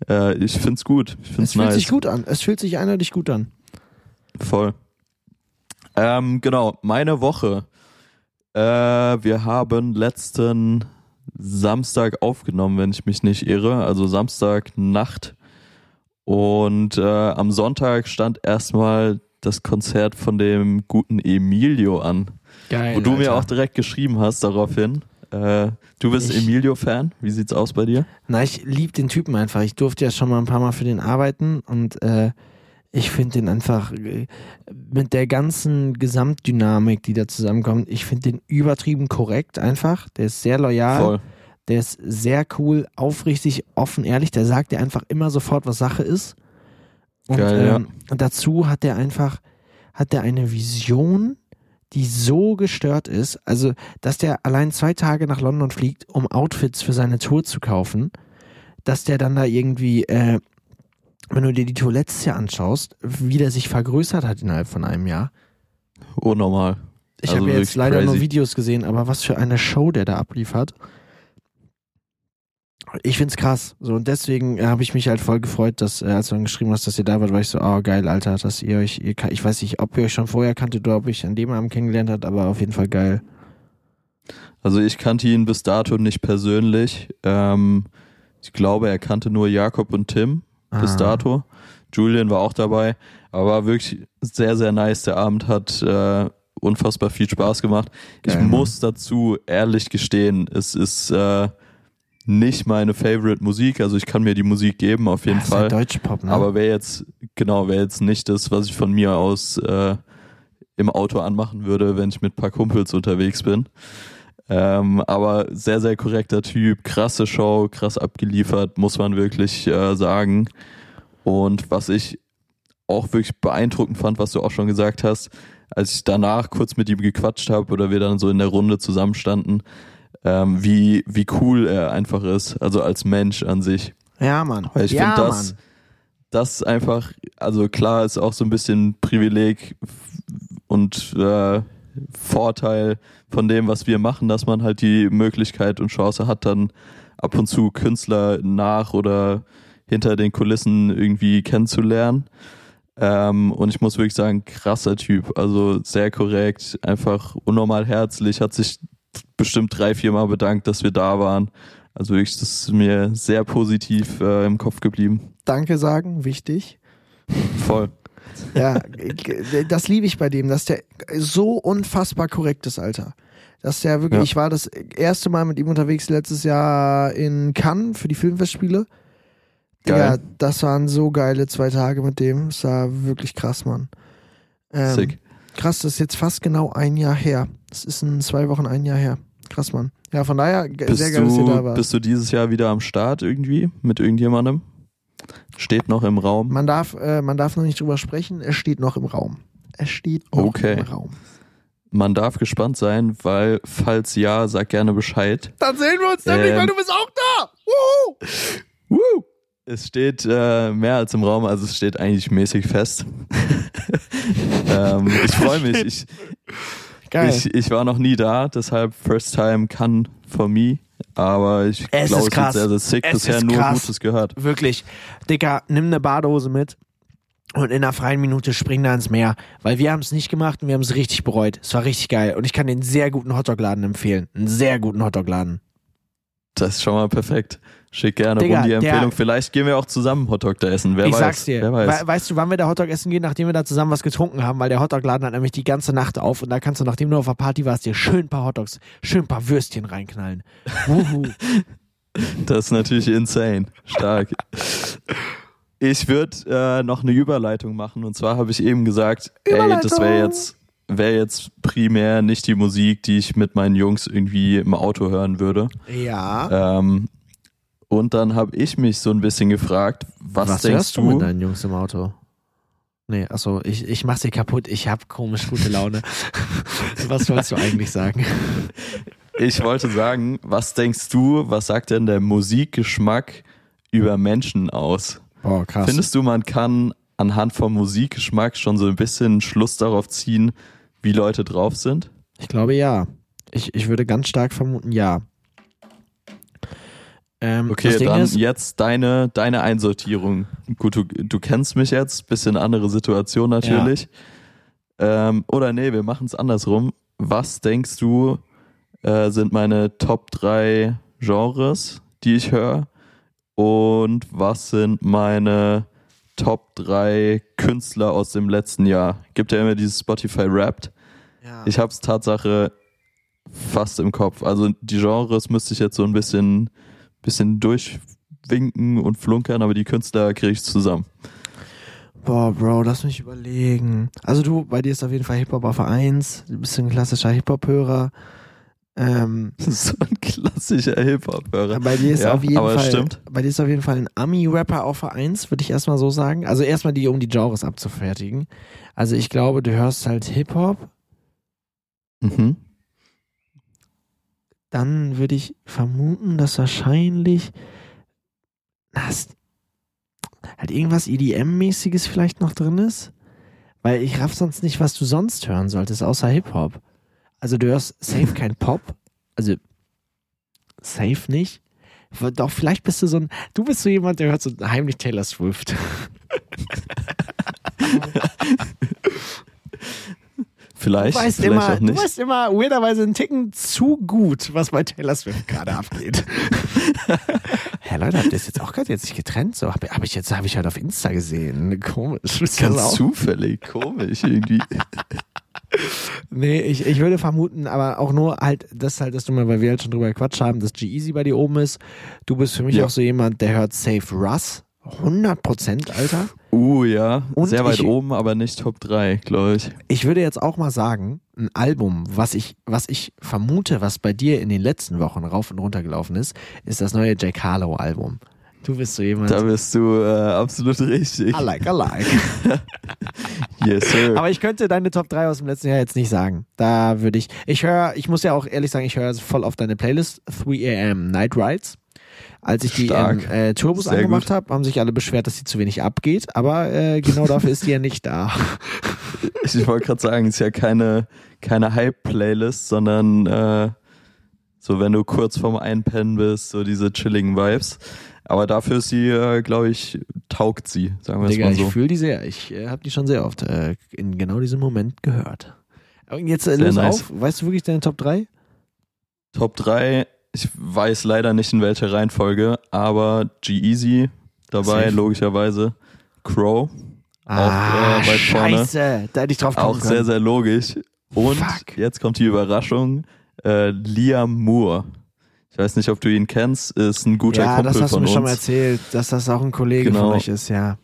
[SPEAKER 2] äh, ich find's gut. Ich
[SPEAKER 1] Es
[SPEAKER 2] find's
[SPEAKER 1] fühlt
[SPEAKER 2] nice.
[SPEAKER 1] sich gut an. Es fühlt sich eindeutig gut an.
[SPEAKER 2] Voll. Ähm, genau, meine Woche. Äh, wir haben letzten Samstag aufgenommen, wenn ich mich nicht irre, also Samstagnacht. Und äh, am Sonntag stand erstmal das Konzert von dem guten Emilio an,
[SPEAKER 1] Geil.
[SPEAKER 2] wo du mir
[SPEAKER 1] Alter.
[SPEAKER 2] auch direkt geschrieben hast daraufhin. Äh, du bist Emilio-Fan. Wie sieht's aus bei dir?
[SPEAKER 1] Na, ich lieb den Typen einfach. Ich durfte ja schon mal ein paar Mal für den arbeiten und äh, ich finde den einfach äh, mit der ganzen Gesamtdynamik, die da zusammenkommt, ich finde den übertrieben korrekt einfach. Der ist sehr loyal,
[SPEAKER 2] Voll.
[SPEAKER 1] der ist sehr cool, aufrichtig, offen, ehrlich. Der sagt dir einfach immer sofort, was Sache ist. Und,
[SPEAKER 2] Geil, ja.
[SPEAKER 1] ähm, und dazu hat er einfach, hat er eine Vision, die so gestört ist, also dass der allein zwei Tage nach London fliegt, um Outfits für seine Tour zu kaufen, dass der dann da irgendwie, äh, wenn du dir die Tour letztes Jahr anschaust, wie der sich vergrößert hat innerhalb von einem Jahr.
[SPEAKER 2] Unnormal.
[SPEAKER 1] Ich
[SPEAKER 2] Also
[SPEAKER 1] habe jetzt leider nur
[SPEAKER 2] crazy.
[SPEAKER 1] Videos gesehen, aber was für eine Show der da abliefert. Ich find's krass. So, und deswegen äh, habe ich mich halt voll gefreut, dass, äh, als du dann geschrieben hast, dass ihr da wart, war ich so, oh geil, Alter, dass ihr euch, ihr, ich weiß nicht, ob ihr euch schon vorher kanntet oder ob ich an dem Abend kennengelernt habt, aber auf jeden Fall geil.
[SPEAKER 2] Also ich kannte ihn bis dato nicht persönlich. Ähm, ich glaube, er kannte nur Jakob und Tim bis
[SPEAKER 1] Ah.
[SPEAKER 2] dato. Julian war auch dabei, aber war wirklich sehr, sehr nice. Der Abend hat äh, unfassbar viel Spaß gemacht. ich
[SPEAKER 1] Geil, Mann.
[SPEAKER 2] muss dazu ehrlich gestehen, es ist äh, nicht meine Favorite Musik. Also ich kann mir die Musik geben, auf jeden
[SPEAKER 1] ist
[SPEAKER 2] Fall.
[SPEAKER 1] halt Deutschpop, ne?
[SPEAKER 2] Aber wäre jetzt, genau, wäre jetzt nicht das, was ich von mir aus äh, im Auto anmachen würde, wenn ich mit ein paar Kumpels unterwegs bin. Ähm, aber sehr, sehr korrekter Typ, krasse Show, krass abgeliefert, muss man wirklich äh, sagen. Und was ich auch wirklich beeindruckend fand, was du auch schon gesagt hast, als ich danach kurz mit ihm gequatscht habe oder wir dann so in der Runde zusammenstanden, ähm, wie, wie cool er einfach ist, also als Mensch an sich.
[SPEAKER 1] ja, Mann.
[SPEAKER 2] Weil ich
[SPEAKER 1] ja,
[SPEAKER 2] finde das,
[SPEAKER 1] Mann.
[SPEAKER 2] das einfach, also klar ist auch so ein bisschen Privileg und äh, Vorteil von dem, was wir machen, dass man halt die Möglichkeit und Chance hat, dann ab und zu Künstler nach oder hinter den Kulissen irgendwie kennenzulernen. Ähm, und ich muss wirklich sagen, krasser Typ, also sehr korrekt, einfach unnormal herzlich, hat sich bestimmt drei, vier Mal bedankt, dass wir da waren. Also wirklich, das ist mir sehr positiv äh, im Kopf geblieben.
[SPEAKER 1] Danke sagen, wichtig.
[SPEAKER 2] Voll.
[SPEAKER 1] Ja, g- das liebe ich bei dem, dass der so unfassbar korrekt ist, Alter. Dass der wirklich,
[SPEAKER 2] Ja.
[SPEAKER 1] ich war das erste Mal mit ihm unterwegs letztes Jahr in Cannes für die Filmfestspiele. Ja, das waren so geile zwei Tage mit dem. Das war wirklich krass, Mann. Ähm,
[SPEAKER 2] Sick.
[SPEAKER 1] Krass, das ist jetzt fast genau ein Jahr her. Das ist in zwei Wochen ein Jahr her. Krass, Mann. Ja, von daher,
[SPEAKER 2] Bist
[SPEAKER 1] sehr geil, dass ihr da
[SPEAKER 2] du,
[SPEAKER 1] wart.
[SPEAKER 2] bist du dieses Jahr wieder am Start irgendwie mit irgendjemandem? Steht noch im Raum.
[SPEAKER 1] Man darf, äh, man darf noch nicht drüber sprechen, es steht noch im Raum. Es steht noch
[SPEAKER 2] Okay.
[SPEAKER 1] im Raum.
[SPEAKER 2] Man darf gespannt sein, weil falls ja, sag gerne Bescheid.
[SPEAKER 1] Dann sehen wir uns
[SPEAKER 2] nämlich, weil du
[SPEAKER 1] bist auch da. Wuhu.
[SPEAKER 2] Woo! Es steht äh, mehr als im Raum, also es steht eigentlich mäßig fest. ähm, ich freue mich. Ich,
[SPEAKER 1] Geil.
[SPEAKER 2] ich, ich war noch nie da, deshalb First Time kann for me. Aber ich glaube,
[SPEAKER 1] krass.
[SPEAKER 2] wird sehr, sehr sick.
[SPEAKER 1] Es
[SPEAKER 2] Bisher nur
[SPEAKER 1] krass.
[SPEAKER 2] Gutes gehört.
[SPEAKER 1] Wirklich. Dicker, nimm eine Badehose mit und in einer freien Minute spring da ins Meer. Weil wir haben es nicht gemacht und wir haben es richtig bereut. Es war richtig geil. Und ich kann den sehr guten Hotdog-Laden empfehlen. Einen sehr guten Hotdog-Laden.
[SPEAKER 2] Das ist schon mal perfekt. Schick gerne
[SPEAKER 1] Digga,
[SPEAKER 2] rum die
[SPEAKER 1] der-
[SPEAKER 2] Empfehlung. Vielleicht gehen wir auch zusammen Hotdog da essen. Wer
[SPEAKER 1] ich
[SPEAKER 2] weiß.
[SPEAKER 1] sag's dir.
[SPEAKER 2] Wer weiß.
[SPEAKER 1] We weißt du, wann wir da Hotdog essen gehen? Nachdem wir da zusammen was getrunken haben, weil der Hotdog-Laden hat nämlich die ganze Nacht auf und da kannst du, nachdem du auf der Party warst, dir schön ein paar Hotdogs, schön ein paar Würstchen reinknallen. Wuhu.
[SPEAKER 2] Das ist natürlich insane. Stark. Ich würde äh, noch eine Überleitung machen und zwar habe ich eben gesagt, ey, das wäre jetzt wäre jetzt primär nicht die Musik, die ich mit meinen Jungs irgendwie im Auto hören würde.
[SPEAKER 1] ja.
[SPEAKER 2] Ähm, und dann habe ich mich so ein bisschen gefragt, was,
[SPEAKER 1] Was
[SPEAKER 2] denkst
[SPEAKER 1] du
[SPEAKER 2] du?
[SPEAKER 1] mit deinen Jungs im Auto? Nee, achso, ich, ich mach sie kaputt. Ich hab komisch gute Laune. was wolltest du eigentlich sagen?
[SPEAKER 2] Ich wollte sagen, was denkst du, was sagt denn der Musikgeschmack über Menschen aus?
[SPEAKER 1] Boah, krass.
[SPEAKER 2] Findest du, man kann anhand vom Musikgeschmack schon so ein bisschen Schluss darauf ziehen, wie Leute drauf sind?
[SPEAKER 1] Ich glaube ja. Ich, ich würde ganz stark vermuten, ja. Ähm,
[SPEAKER 2] Okay,
[SPEAKER 1] das Ding
[SPEAKER 2] dann
[SPEAKER 1] ist,
[SPEAKER 2] jetzt deine, deine Einsortierung. Gut, du, du kennst mich jetzt, bisschen andere Situation natürlich. Ähm, oder nee, wir machen es andersrum. Was denkst du, äh, sind meine Top 3 Genres, die ich höre? Und was sind meine Top 3 Künstler aus dem letzten Jahr? Gibt ja immer dieses Spotify Wrapped.
[SPEAKER 1] ja.
[SPEAKER 2] Ich hab's Tatsache fast im Kopf. Also die Genres müsste ich jetzt so ein bisschen, bisschen durchwinken und flunkern, aber die Künstler kriege ich zusammen.
[SPEAKER 1] Boah, Bro, lass mich überlegen. Also du, bei dir ist auf jeden Fall Hip-Hop auf 1. Du bist ein klassischer Hip-Hop-Hörer. Ähm,
[SPEAKER 2] so ein klassischer Hip-Hop-Hörer.
[SPEAKER 1] bei dir ist
[SPEAKER 2] Ja,
[SPEAKER 1] auf jeden Fall,
[SPEAKER 2] stimmt.
[SPEAKER 1] bei dir ist auf jeden Fall ein Ami-Rapper auf 1, würde ich erstmal so sagen. Also erstmal die, um die Genres abzufertigen. Also ich glaube, du hörst halt Hip-Hop,
[SPEAKER 2] Mhm.
[SPEAKER 1] Dann würde ich vermuten, dass wahrscheinlich das, halt irgendwas EDM-mäßiges vielleicht noch drin ist. Weil ich raff sonst nicht, was du sonst hören solltest, außer Hip-Hop. Also du hörst safe kein Pop. Also safe nicht. Doch, vielleicht bist du so ein, du bist so jemand, der hört so heimlich Taylor Swift.
[SPEAKER 2] Vielleicht,
[SPEAKER 1] Du weißt,
[SPEAKER 2] vielleicht
[SPEAKER 1] immer,
[SPEAKER 2] auch
[SPEAKER 1] du
[SPEAKER 2] nicht.
[SPEAKER 1] weißt immer weirderweise einen Ticken zu gut, was bei Taylor Swift gerade abgeht. Hä, Leute, habt ihr das jetzt auch gerade jetzt sich getrennt? So, habe hab ich jetzt, habe ich halt auf Insta gesehen. Komisch. Das
[SPEAKER 2] Ganz zufällig, komisch irgendwie.
[SPEAKER 1] Nee, ich, ich würde vermuten, aber auch nur halt, das halt, dass du mal, weil wir halt schon drüber gequatscht haben, dass G-Easy bei dir oben ist. Du bist für mich
[SPEAKER 2] Ja.
[SPEAKER 1] auch so jemand, der hört Safe Russ. 100 Prozent, Alter.
[SPEAKER 2] Uh, ja.
[SPEAKER 1] Und
[SPEAKER 2] Sehr weit
[SPEAKER 1] ich-
[SPEAKER 2] oben, aber nicht Top 3, glaube ich.
[SPEAKER 1] Ich würde jetzt auch mal sagen, ein Album, was ich, was ich vermute, was bei dir in den letzten Wochen rauf und runter gelaufen ist, ist das neue Jack Harlow Album. Du bist so jemand.
[SPEAKER 2] Da bist du äh, absolut richtig.
[SPEAKER 1] I like, I like.
[SPEAKER 2] Yes, sir.
[SPEAKER 1] Aber ich könnte deine Top 3 aus dem letzten Jahr jetzt nicht sagen. Da würde ich, ich höre, ich muss ja auch ehrlich sagen, ich höre voll auf deine Playlist 3 AM Night Rides. Als ich die
[SPEAKER 2] Stark.
[SPEAKER 1] im äh, Turbus
[SPEAKER 2] Sehr
[SPEAKER 1] angemacht habe, haben sich alle beschwert, dass sie zu wenig abgeht. Aber äh, genau dafür ist die ja nicht da.
[SPEAKER 2] Ich wollte gerade sagen, es ist ja keine, keine Hype-Playlist, sondern äh, so, wenn du kurz vorm Einpennen bist, so diese chilligen Vibes. Aber dafür ist sie, äh, glaube ich, taugt sie, sagen wir es
[SPEAKER 1] Digga,
[SPEAKER 2] mal
[SPEAKER 1] ich
[SPEAKER 2] so.
[SPEAKER 1] fühle die sehr. Ich äh, habe die schon sehr oft äh, in genau diesem Moment gehört. Und jetzt äh, löse
[SPEAKER 2] nice.
[SPEAKER 1] auf. Weißt du wirklich deine Top 3?
[SPEAKER 2] Top 3, ich weiß leider nicht in welcher Reihenfolge, aber G-Easy dabei, logischerweise. Crow,
[SPEAKER 1] Ah,
[SPEAKER 2] äh, weit vorne.
[SPEAKER 1] scheiße. Da hätte ich drauf kommen
[SPEAKER 2] auch
[SPEAKER 1] können.
[SPEAKER 2] sehr, sehr logisch. Und
[SPEAKER 1] Fuck.
[SPEAKER 2] jetzt kommt die Überraschung, äh, Liam Moore. Ich weiß nicht, ob du ihn kennst, ist ein guter
[SPEAKER 1] ja,
[SPEAKER 2] Kumpel
[SPEAKER 1] das hast du
[SPEAKER 2] von
[SPEAKER 1] mir schon mal
[SPEAKER 2] uns.
[SPEAKER 1] erzählt, dass das auch ein Kollege
[SPEAKER 2] Genau.
[SPEAKER 1] von euch ist, ja.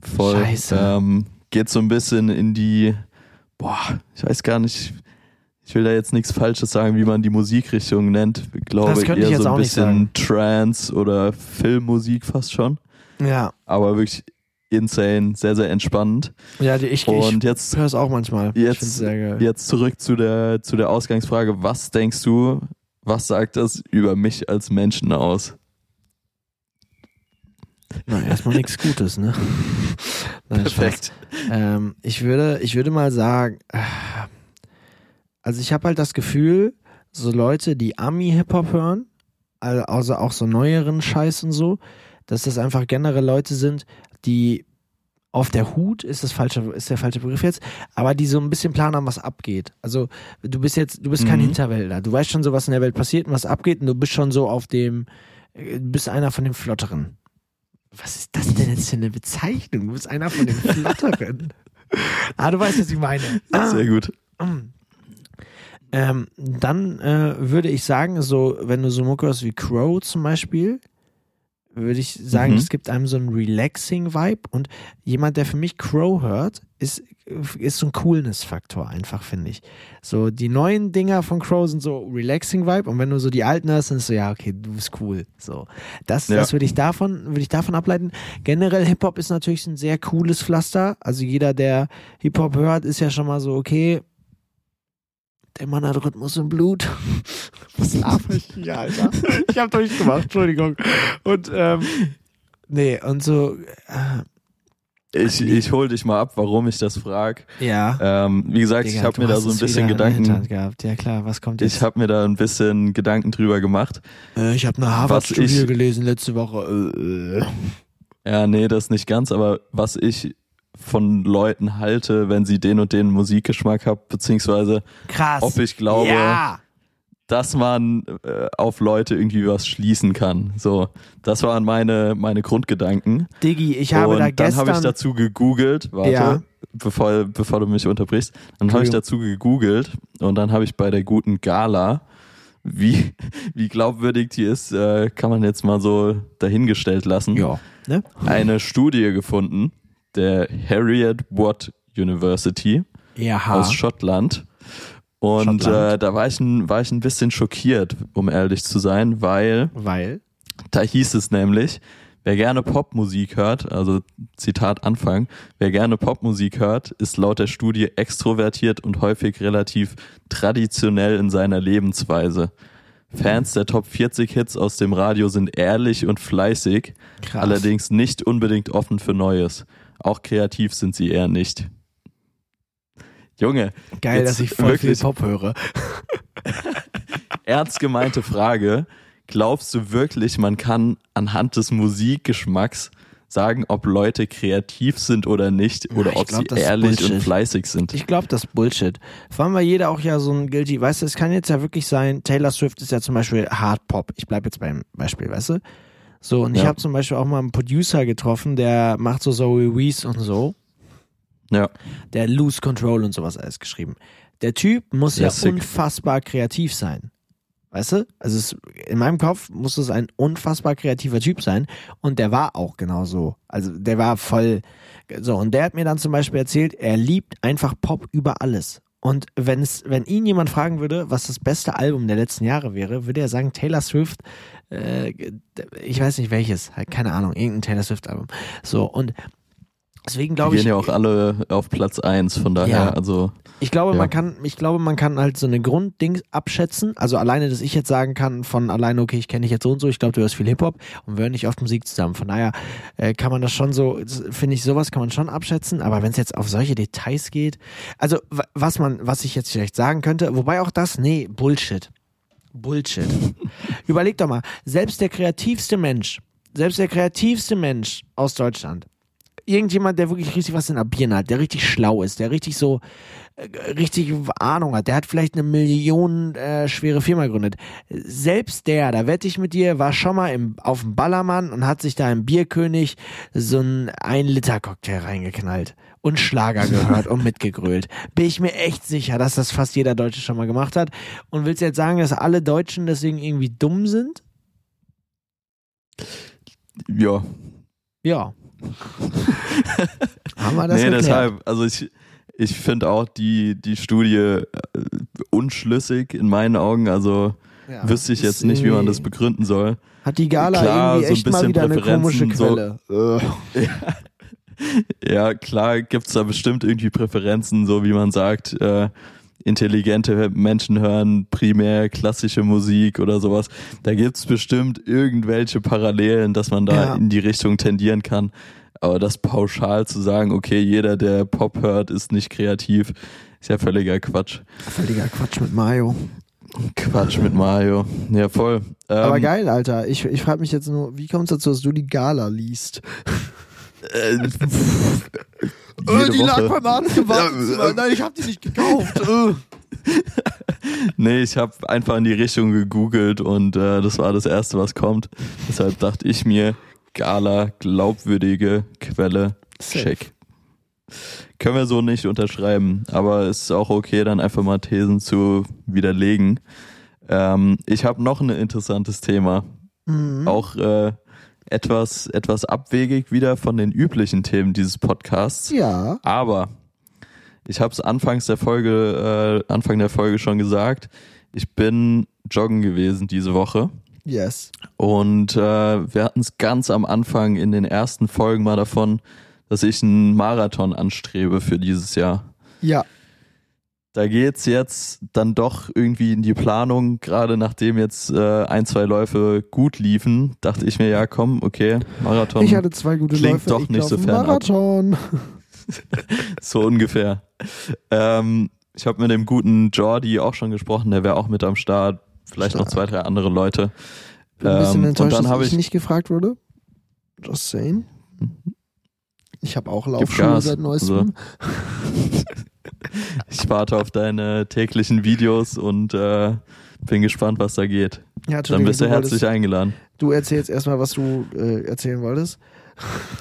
[SPEAKER 2] Voll.
[SPEAKER 1] Scheiße.
[SPEAKER 2] Ähm, geht so ein bisschen in die, boah, ich weiß gar nicht, ich will da jetzt nichts Falsches sagen, wie man die Musikrichtung nennt. Ich glaube
[SPEAKER 1] Das könnte ich
[SPEAKER 2] eher
[SPEAKER 1] jetzt
[SPEAKER 2] so ein bisschen Trance oder Filmmusik fast schon.
[SPEAKER 1] Ja,
[SPEAKER 2] Aber wirklich insane, sehr, sehr entspannend.
[SPEAKER 1] ja die, ich,
[SPEAKER 2] Und
[SPEAKER 1] ich höre es auch manchmal.
[SPEAKER 2] Jetzt- jetzt zurück zu der, zu der Ausgangsfrage. Was denkst du, was sagt das über mich als Menschen aus?
[SPEAKER 1] Na, erstmal nichts Gutes, ne? Nein, Spaß. Ähm, ich, würde, ich würde mal sagen, äh, also ich habe halt das Gefühl, so Leute, die Ami-Hip-Hop hören, al- also auch so neueren Scheiß und so, dass das einfach generell Leute sind, die auf der Hut ist das falsche, ist der falsche Begriff jetzt, aber die so ein bisschen Plan haben, was abgeht. Also du bist jetzt, du bist kein
[SPEAKER 2] Mhm.
[SPEAKER 1] Hinterwäldler. Du weißt schon so, was in der Welt passiert und was abgeht und du bist schon so auf dem, äh, du bist einer von den Flotteren. Was ist das denn jetzt für eine Bezeichnung? Du bist einer von den Flotteren. ah, du weißt, was ich meine. Ah.
[SPEAKER 2] Sehr gut.
[SPEAKER 1] Ähm, dann äh, würde ich sagen, so, wenn du so Mucke hörst wie Crow zum Beispiel, würde ich sagen,
[SPEAKER 2] Mhm.
[SPEAKER 1] es gibt einem so einen relaxing Vibe und jemand, der für mich Crow hört, ist, ist so ein Coolness-Faktor einfach, finde ich. So, die neuen Dinger von Crow sind so relaxing Vibe und wenn du so die alten hörst, dann ist so, ja, okay, du bist cool. So, das,
[SPEAKER 2] Ja.
[SPEAKER 1] das würde ich davon, würde ich davon ableiten. Generell Hip-Hop ist natürlich ein sehr cooles Pflaster. Also jeder, der Hip-Hop hört, ist ja schon mal so, okay, der Mann hat Rhythmus im Blut. Was laber ich hier, Alter? Ich hab durchgemacht, Entschuldigung. Und, ähm, nee, und so, äh,
[SPEAKER 2] Ich, ich hol dich mal ab, warum ich das frag.
[SPEAKER 1] ja.
[SPEAKER 2] Ähm, wie gesagt,
[SPEAKER 1] Digga,
[SPEAKER 2] ich habe mir da so ein bisschen
[SPEAKER 1] wieder in der
[SPEAKER 2] Gedanken,
[SPEAKER 1] gehabt. Ja klar, was kommt jetzt?
[SPEAKER 2] ich habe mir da ein bisschen Gedanken drüber gemacht.
[SPEAKER 1] äh, ich habe eine Harvard-Studie gelesen letzte Woche. Äh, äh.
[SPEAKER 2] Ja, nee, das nicht ganz, aber was ich von Leuten halte, wenn sie den und den Musikgeschmack haben, beziehungsweise
[SPEAKER 1] Krass.
[SPEAKER 2] ob ich glaube,
[SPEAKER 1] ja.
[SPEAKER 2] dass man äh, auf Leute irgendwie was schließen kann. So, das waren meine, meine Grundgedanken.
[SPEAKER 1] Diggi, ich habe
[SPEAKER 2] und
[SPEAKER 1] da
[SPEAKER 2] dann
[SPEAKER 1] gestern.
[SPEAKER 2] habe ich dazu gegoogelt, warte,
[SPEAKER 1] Ja.
[SPEAKER 2] bevor, bevor du mich unterbrichst, dann habe ich dazu gegoogelt und dann habe ich bei der guten Gala, wie, wie glaubwürdig die ist, äh, kann man jetzt mal so dahingestellt lassen,
[SPEAKER 1] ja. Ne?
[SPEAKER 2] eine Studie gefunden, der Harriet Watt University
[SPEAKER 1] Ja.
[SPEAKER 2] aus Schottland. Und
[SPEAKER 1] Schottland.
[SPEAKER 2] äh, da war ich, ein, war ich ein bisschen schockiert, um ehrlich zu sein, weil
[SPEAKER 1] Weil.
[SPEAKER 2] da hieß es nämlich, wer gerne Popmusik hört, also Zitat Anfang, wer gerne Popmusik hört, ist laut der Studie extrovertiert und häufig relativ traditionell in seiner Lebensweise. Fans der Top 40 Hits aus dem Radio sind ehrlich und fleißig,
[SPEAKER 1] Krass.
[SPEAKER 2] allerdings nicht unbedingt offen für Neues. Auch kreativ sind sie eher nicht. Junge,
[SPEAKER 1] Geil, dass ich voll
[SPEAKER 2] wirklich-
[SPEAKER 1] viel Pop höre.
[SPEAKER 2] ernst gemeinte Frage. Glaubst du wirklich, man kann anhand des Musikgeschmacks sagen, ob Leute kreativ sind oder nicht oder
[SPEAKER 1] ich
[SPEAKER 2] ob
[SPEAKER 1] glaub,
[SPEAKER 2] sie ehrlich und fleißig sind?
[SPEAKER 1] Ich glaube, das ist Bullshit. Vor allem, weil jeder auch ja so ein Guilty, weißt du, es kann jetzt ja wirklich sein, Taylor Swift ist ja zum Beispiel Hard Pop. Ich bleib jetzt beim Beispiel, weißt du? So, und ich
[SPEAKER 2] Ja.
[SPEAKER 1] habe zum Beispiel auch mal einen Producer getroffen, der macht so Zoe Wees und so.
[SPEAKER 2] Ja,
[SPEAKER 1] Der Lose Control und sowas alles geschrieben. Der Typ muss
[SPEAKER 2] Ja,
[SPEAKER 1] ja unfassbar kreativ sein. Weißt du? Also es, in meinem Kopf muss es ein unfassbar kreativer Typ sein. Und der war auch genau so. Also der war voll. So, und der hat mir dann zum Beispiel erzählt, er liebt einfach Pop über alles. Und wenn es, wenn ihn jemand fragen würde, was das beste Album der letzten Jahre wäre, würde er sagen Taylor Swift. Äh, ich weiß nicht welches, halt keine Ahnung, irgendein Taylor Swift Album. So und deswegen glaube ich.
[SPEAKER 2] gehen ja auch alle auf Platz eins. von daher,
[SPEAKER 1] Ja.
[SPEAKER 2] also
[SPEAKER 1] Ich glaube,
[SPEAKER 2] Ja.
[SPEAKER 1] man kann, ich glaube, man kann halt so eine Grundding abschätzen. Also alleine, dass ich jetzt sagen kann, von alleine, okay, ich kenne dich jetzt so und so, ich glaube, du hörst viel Hip-Hop und wir hören nicht oft Musik zusammen. Von daher äh, kann man das schon so, finde ich, sowas kann man schon abschätzen. Aber wenn es jetzt auf solche Details geht, also wa- was man, was ich jetzt vielleicht sagen könnte, wobei auch das, nee, Bullshit. Bullshit. Überleg doch mal, selbst der kreativste Mensch, selbst der kreativste Mensch aus Deutschland, irgendjemand, der wirklich richtig was in der Birne hat, der richtig schlau ist, der richtig so äh, richtig Ahnung hat, der hat vielleicht eine Million äh, schwere Firma gegründet. Selbst der, da wette ich mit dir, war schon mal im, auf dem Ballermann und hat sich da im Bierkönig so ein 1-Liter-Cocktail reingeknallt und Schlager gehört und mitgegrölt. Bin ich mir echt sicher, dass das fast jeder Deutsche schon mal gemacht hat. Und willst du jetzt sagen, dass alle Deutschen deswegen irgendwie dumm sind?
[SPEAKER 2] ja.
[SPEAKER 1] Ja. Haben wir das
[SPEAKER 2] nee,
[SPEAKER 1] geklärt?
[SPEAKER 2] deshalb, also ich, ich finde auch die, die Studie äh, unschlüssig in meinen Augen. Also
[SPEAKER 1] Ja,
[SPEAKER 2] wüsste ich jetzt nicht, wie man das begründen soll.
[SPEAKER 1] Hat die Gala
[SPEAKER 2] Klar,
[SPEAKER 1] irgendwie
[SPEAKER 2] so ein
[SPEAKER 1] echt mal
[SPEAKER 2] bisschen
[SPEAKER 1] wieder eine komische
[SPEAKER 2] Präferenzen, so-
[SPEAKER 1] Quelle. Äh.
[SPEAKER 2] Ja, klar gibt's da bestimmt irgendwie Präferenzen, so wie man sagt, äh, intelligente Menschen hören primär klassische Musik oder sowas. Da gibt's bestimmt irgendwelche Parallelen, dass man da
[SPEAKER 1] Ja.
[SPEAKER 2] in die Richtung tendieren kann. Aber das pauschal zu sagen, okay, jeder, der Pop hört, ist nicht kreativ, ist ja völliger Quatsch.
[SPEAKER 1] Völliger Quatsch mit Mario.
[SPEAKER 2] Quatsch mit Mario. Ja, voll. Ähm,
[SPEAKER 1] Aber geil, Alter. Ich, ich frage mich jetzt nur, wie kommt es dazu, dass du die Gala liest?
[SPEAKER 2] Äh,
[SPEAKER 1] Äh,
[SPEAKER 2] jede Woche.
[SPEAKER 1] Arzt im Wartezimmer. Nein, ich habe die nicht gekauft. Äh.
[SPEAKER 2] Nee, ich habe einfach in die Richtung gegoogelt und äh, das war das Erste, was kommt. Deshalb dachte ich mir, Gala, glaubwürdige Quelle,
[SPEAKER 1] Safe.
[SPEAKER 2] check. Können wir so nicht unterschreiben, aber es ist auch okay, dann einfach mal Thesen zu widerlegen. Ähm, ich habe noch ein interessantes Thema,
[SPEAKER 1] Mhm.
[SPEAKER 2] auch äh, etwas, etwas abwegig wieder von den üblichen Themen dieses Podcasts.
[SPEAKER 1] Ja.
[SPEAKER 2] Aber ich habe es anfangs der Folge, äh, Anfang der Folge schon gesagt. Ich bin joggen gewesen diese Woche
[SPEAKER 1] Yes.
[SPEAKER 2] und äh, wir hatten es ganz am Anfang in den ersten Folgen mal davon, dass ich einen Marathon anstrebe für dieses Jahr.
[SPEAKER 1] Ja.
[SPEAKER 2] Da geht's jetzt dann doch irgendwie in die Planung. Gerade nachdem jetzt äh, ein, zwei Läufe gut liefen, dachte ich mir, ja komm, okay, Marathon.
[SPEAKER 1] Ich hatte zwei gute
[SPEAKER 2] klingt
[SPEAKER 1] Läufe.
[SPEAKER 2] doch
[SPEAKER 1] ich
[SPEAKER 2] nicht so fernab.
[SPEAKER 1] Marathon.
[SPEAKER 2] So ungefähr. Ähm, ich habe mit dem guten Jordi auch schon gesprochen, der wäre auch mit am Start. Vielleicht noch zwei, drei andere Leute.
[SPEAKER 1] Bin ein bisschen
[SPEAKER 2] Ähm,
[SPEAKER 1] enttäuscht,
[SPEAKER 2] und dann
[SPEAKER 1] dass ich,
[SPEAKER 2] ich,
[SPEAKER 1] nicht gefragt wurde. Just saying. Ich habe auch Laufschuhe seit neuestem.
[SPEAKER 2] ich warte auf deine täglichen Videos und äh, bin gespannt, was da geht.
[SPEAKER 1] Ja,
[SPEAKER 2] Dann bist du
[SPEAKER 1] wolltest-
[SPEAKER 2] herzlich eingeladen.
[SPEAKER 1] Du erzählst erstmal, was du äh, erzählen wolltest.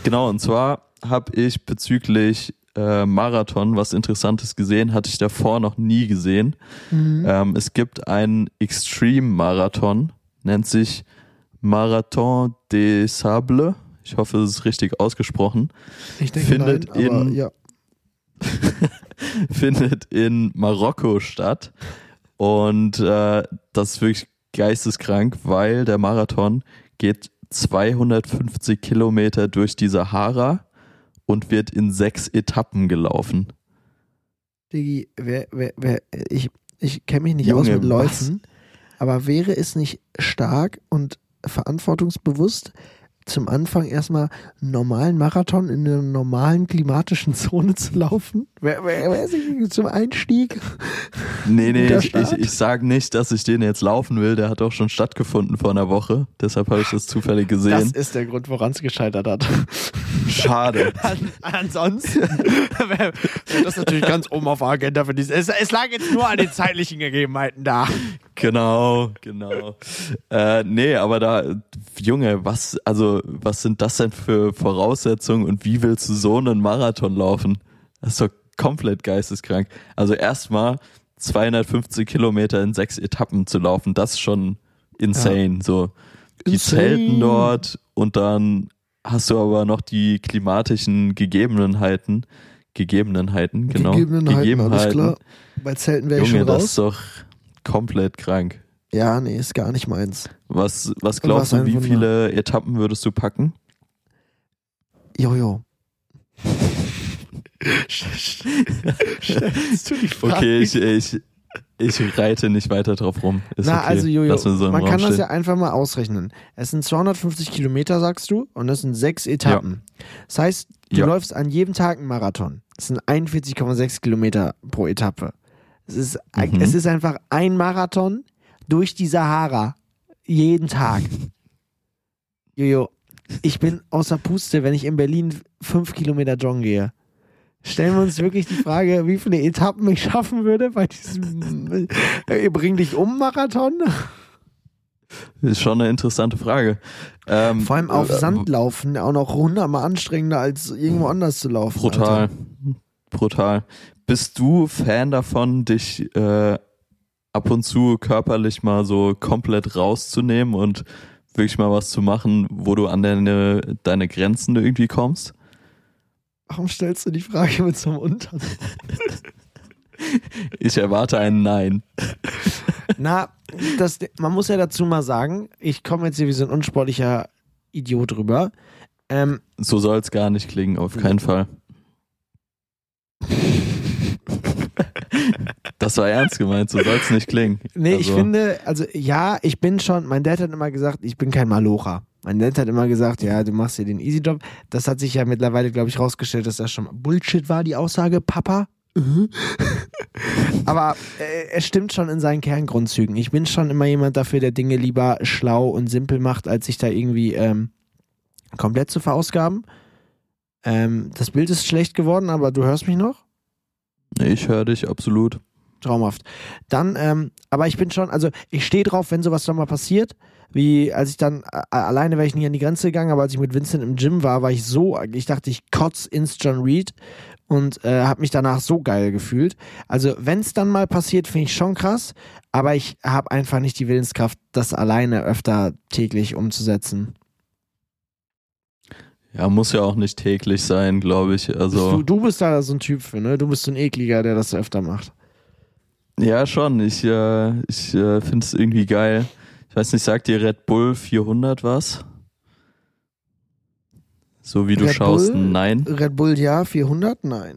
[SPEAKER 2] Genau, und zwar habe ich bezüglich äh, Marathon was Interessantes gesehen, hatte ich davor noch nie gesehen.
[SPEAKER 1] Mhm.
[SPEAKER 2] Ähm, es gibt einen Extreme-Marathon, nennt sich Marathon des Sables. Ich hoffe, es ist richtig ausgesprochen.
[SPEAKER 1] Ich denke
[SPEAKER 2] findet
[SPEAKER 1] nein, aber
[SPEAKER 2] in-
[SPEAKER 1] ja.
[SPEAKER 2] Findet in Marokko statt. Und äh, das ist wirklich geisteskrank, weil der Marathon geht 250 Kilometer durch die Sahara und wird in sechs Etappen gelaufen.
[SPEAKER 1] Diggi, wer, wer, wer, ich, ich kenne mich nicht
[SPEAKER 2] Junge,
[SPEAKER 1] aus mit
[SPEAKER 2] was?
[SPEAKER 1] Läufen, aber wäre es nicht stark und verantwortungsbewusst, zum Anfang erstmal einen normalen Marathon in einer normalen klimatischen Zone zu laufen? Wer, wer, wer ist zum Einstieg?
[SPEAKER 2] Nee, nee, ich, ich, ich sage nicht, dass ich den jetzt laufen will. Der hat auch schon stattgefunden vor einer Woche. Deshalb habe ich das zufällig
[SPEAKER 1] Das
[SPEAKER 2] gesehen.
[SPEAKER 1] ist der Grund, woran es gescheitert hat.
[SPEAKER 2] Schade.
[SPEAKER 1] An, ansonsten wäre das natürlich ganz oben auf der Agenda für dieses. Es, es lag jetzt nur an den zeitlichen Gegebenheiten da.
[SPEAKER 2] Genau, genau. Äh, nee, aber da, Junge, was, also, was sind das denn für Voraussetzungen und wie willst du so einen Marathon laufen? Das ist doch komplett geisteskrank. Also erstmal 250 Kilometer in sechs Etappen zu laufen, das ist schon insane. So, die
[SPEAKER 1] Insane.
[SPEAKER 2] zelten dort und dann hast du aber noch die klimatischen Gegebenheiten, Gegebenheiten, genau.
[SPEAKER 1] Gegebenheiten, alles klar. Bei Zelten wäre ich schon
[SPEAKER 2] das
[SPEAKER 1] raus.
[SPEAKER 2] ist doch komplett krank.
[SPEAKER 1] Ja, nee, ist gar nicht meins.
[SPEAKER 2] Was, was glaubst
[SPEAKER 1] Was
[SPEAKER 2] du, wie
[SPEAKER 1] Wunder.
[SPEAKER 2] viele Etappen würdest du packen?
[SPEAKER 1] Jojo. Stellst du die Frage?
[SPEAKER 2] Okay, ich, ich, ich reite nicht weiter drauf rum. Ist
[SPEAKER 1] Na,
[SPEAKER 2] okay.
[SPEAKER 1] also Jojo,
[SPEAKER 2] so
[SPEAKER 1] man
[SPEAKER 2] Raum
[SPEAKER 1] kann das
[SPEAKER 2] stehen.
[SPEAKER 1] ja einfach mal ausrechnen. Es sind 250 Kilometer, sagst du, und es sind sechs Etappen. Das heißt, du
[SPEAKER 2] Ja.
[SPEAKER 1] läufst an jedem Tag einen Marathon. Das sind 41,6 Kilometer pro Etappe. Es ist,
[SPEAKER 2] Mhm.
[SPEAKER 1] es ist einfach ein Marathon durch die Sahara. Jeden Tag. Jojo, ich bin außer Puste, wenn ich in Berlin fünf Kilometer joggen gehe. Stellen wir uns wirklich die Frage, wie viele Etappen ich schaffen würde bei diesem äh, Bring dich um Marathon?
[SPEAKER 2] Ist schon eine interessante Frage. Ähm,
[SPEAKER 1] Vor allem auf
[SPEAKER 2] äh,
[SPEAKER 1] Sand laufen, auch noch hundertmal anstrengender als irgendwo anders zu laufen.
[SPEAKER 2] Brutal.
[SPEAKER 1] Alter.
[SPEAKER 2] Brutal. Bist du Fan davon, dich äh, ab und zu körperlich mal so komplett rauszunehmen und wirklich mal was zu machen, wo du an deine, deine Grenzen irgendwie kommst?
[SPEAKER 1] Warum stellst du die Frage mit so einem Unterton?
[SPEAKER 2] Ich erwarte ein Nein.
[SPEAKER 1] Na, das, man muss ja dazu mal sagen, ich komme jetzt hier wie so ein unsportlicher Idiot rüber. Ähm,
[SPEAKER 2] So soll es gar nicht klingen, auf keinen Fall. Das war ernst gemeint, so soll es nicht klingen.
[SPEAKER 1] nee, ich
[SPEAKER 2] Also,
[SPEAKER 1] finde, also ja, ich bin schon, mein Dad hat immer gesagt, ich bin kein Malocher. Mein Dad hat immer gesagt, ja, du machst hier den Easy-Job. Das hat sich ja mittlerweile, glaube ich, rausgestellt, dass das schon Bullshit war, die Aussage, Papa. Aber äh, es stimmt schon in seinen Kerngrundzügen. Ich bin schon immer jemand dafür, der Dinge lieber schlau und simpel macht, als sich da irgendwie ähm, komplett zu verausgaben. Ähm, das Bild ist schlecht geworden, aber du hörst mich noch?
[SPEAKER 2] Ich höre dich absolut.
[SPEAKER 1] Traumhaft. Dann, ähm, aber ich bin schon, also ich stehe drauf, wenn sowas dann mal passiert, wie als ich dann, äh, alleine wäre ich nie an die Grenze gegangen, aber als ich mit Vincent im Gym war, war ich so, ich dachte, ich kotz ins John Reed und äh, habe mich danach so geil gefühlt. Also wenn es dann mal passiert, finde ich schon krass, aber ich habe einfach nicht die Willenskraft, das alleine öfter täglich umzusetzen.
[SPEAKER 2] Ja, muss ja auch nicht täglich sein, glaube ich. Also
[SPEAKER 1] Du, du bist da so ein Typ für, ne? Du bist so ein ekliger, der das öfter macht.
[SPEAKER 2] ja, schon. Ich, äh, ich äh, finde es irgendwie geil. Ich weiß nicht, sagt dir Red Bull 400 was? So wie du
[SPEAKER 1] Red
[SPEAKER 2] schaust,
[SPEAKER 1] Bull?
[SPEAKER 2] nein.
[SPEAKER 1] Red Bull ja, 400? Nein.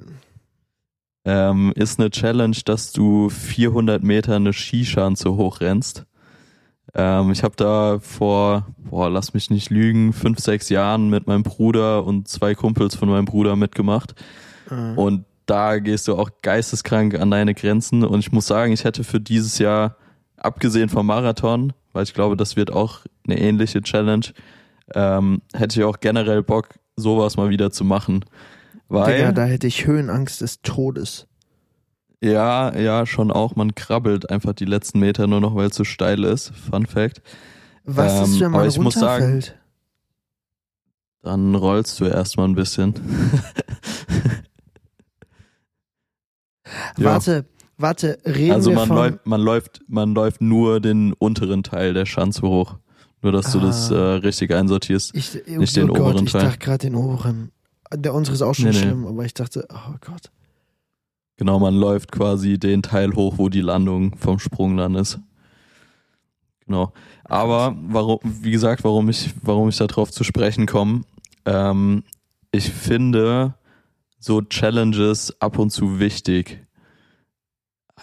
[SPEAKER 2] Ähm, ist eine Challenge, dass du 400 Meter eine Skischan zu hoch rennst. Ähm, ich habe da vor, boah, lass mich nicht lügen, fünf, sechs Jahren mit meinem Bruder und zwei Kumpels von meinem Bruder mitgemacht.
[SPEAKER 1] Äh.
[SPEAKER 2] Und da gehst du auch geisteskrank an deine Grenzen. Und ich muss sagen, ich hätte für dieses Jahr, abgesehen vom Marathon, weil ich glaube, das wird auch eine ähnliche Challenge, ähm, hätte ich auch generell Bock, sowas mal wieder zu machen. Weil,
[SPEAKER 1] Digga, da hätte ich Höhenangst des Todes.
[SPEAKER 2] Ja, ja, schon auch, man krabbelt einfach die letzten Meter nur noch, weil es so steil ist. Fun Fact.
[SPEAKER 1] Was
[SPEAKER 2] Ähm,
[SPEAKER 1] ist, wenn man
[SPEAKER 2] aber ich muss sagen-
[SPEAKER 1] runterfällt?
[SPEAKER 2] Dann rollst du erstmal ein bisschen. Ja.
[SPEAKER 1] Warte, warte, reden
[SPEAKER 2] Also
[SPEAKER 1] wir
[SPEAKER 2] man
[SPEAKER 1] von...
[SPEAKER 2] läuft, man läuft, man läuft nur den unteren Teil der Schanze hoch. Nur dass du das äh,
[SPEAKER 1] Ah.
[SPEAKER 2] richtig einsortierst.
[SPEAKER 1] ich, oh
[SPEAKER 2] nicht den
[SPEAKER 1] Gott,
[SPEAKER 2] oberen
[SPEAKER 1] ich
[SPEAKER 2] Teil.
[SPEAKER 1] dachte gerade den oberen. Der unsere ist auch schon
[SPEAKER 2] Nee, nee.
[SPEAKER 1] schlimm, aber ich dachte, oh Gott.
[SPEAKER 2] Genau, man läuft quasi den Teil hoch, wo die Landung vom Sprung dann ist. Genau. Aber warum, wie gesagt, warum ich, warum ich darauf zu sprechen komme, ähm, ich finde so Challenges ab und zu wichtig.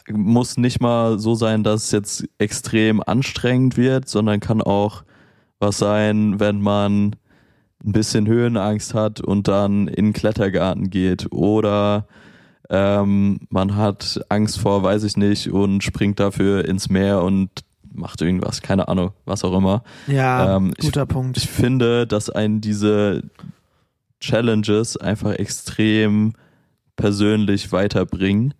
[SPEAKER 2] Muss nicht mal so sein, dass es jetzt extrem anstrengend wird, sondern kann auch was sein, wenn man ein bisschen Höhenangst hat und dann in den Klettergarten geht oder ähm, man hat Angst vor, weiß ich nicht, und springt dafür ins Meer und macht irgendwas, keine Ahnung, was auch immer.
[SPEAKER 1] Ja,
[SPEAKER 2] Ähm, ich-
[SPEAKER 1] guter Punkt.
[SPEAKER 2] Ich finde, dass einen diese Challenges einfach extrem persönlich weiterbringen,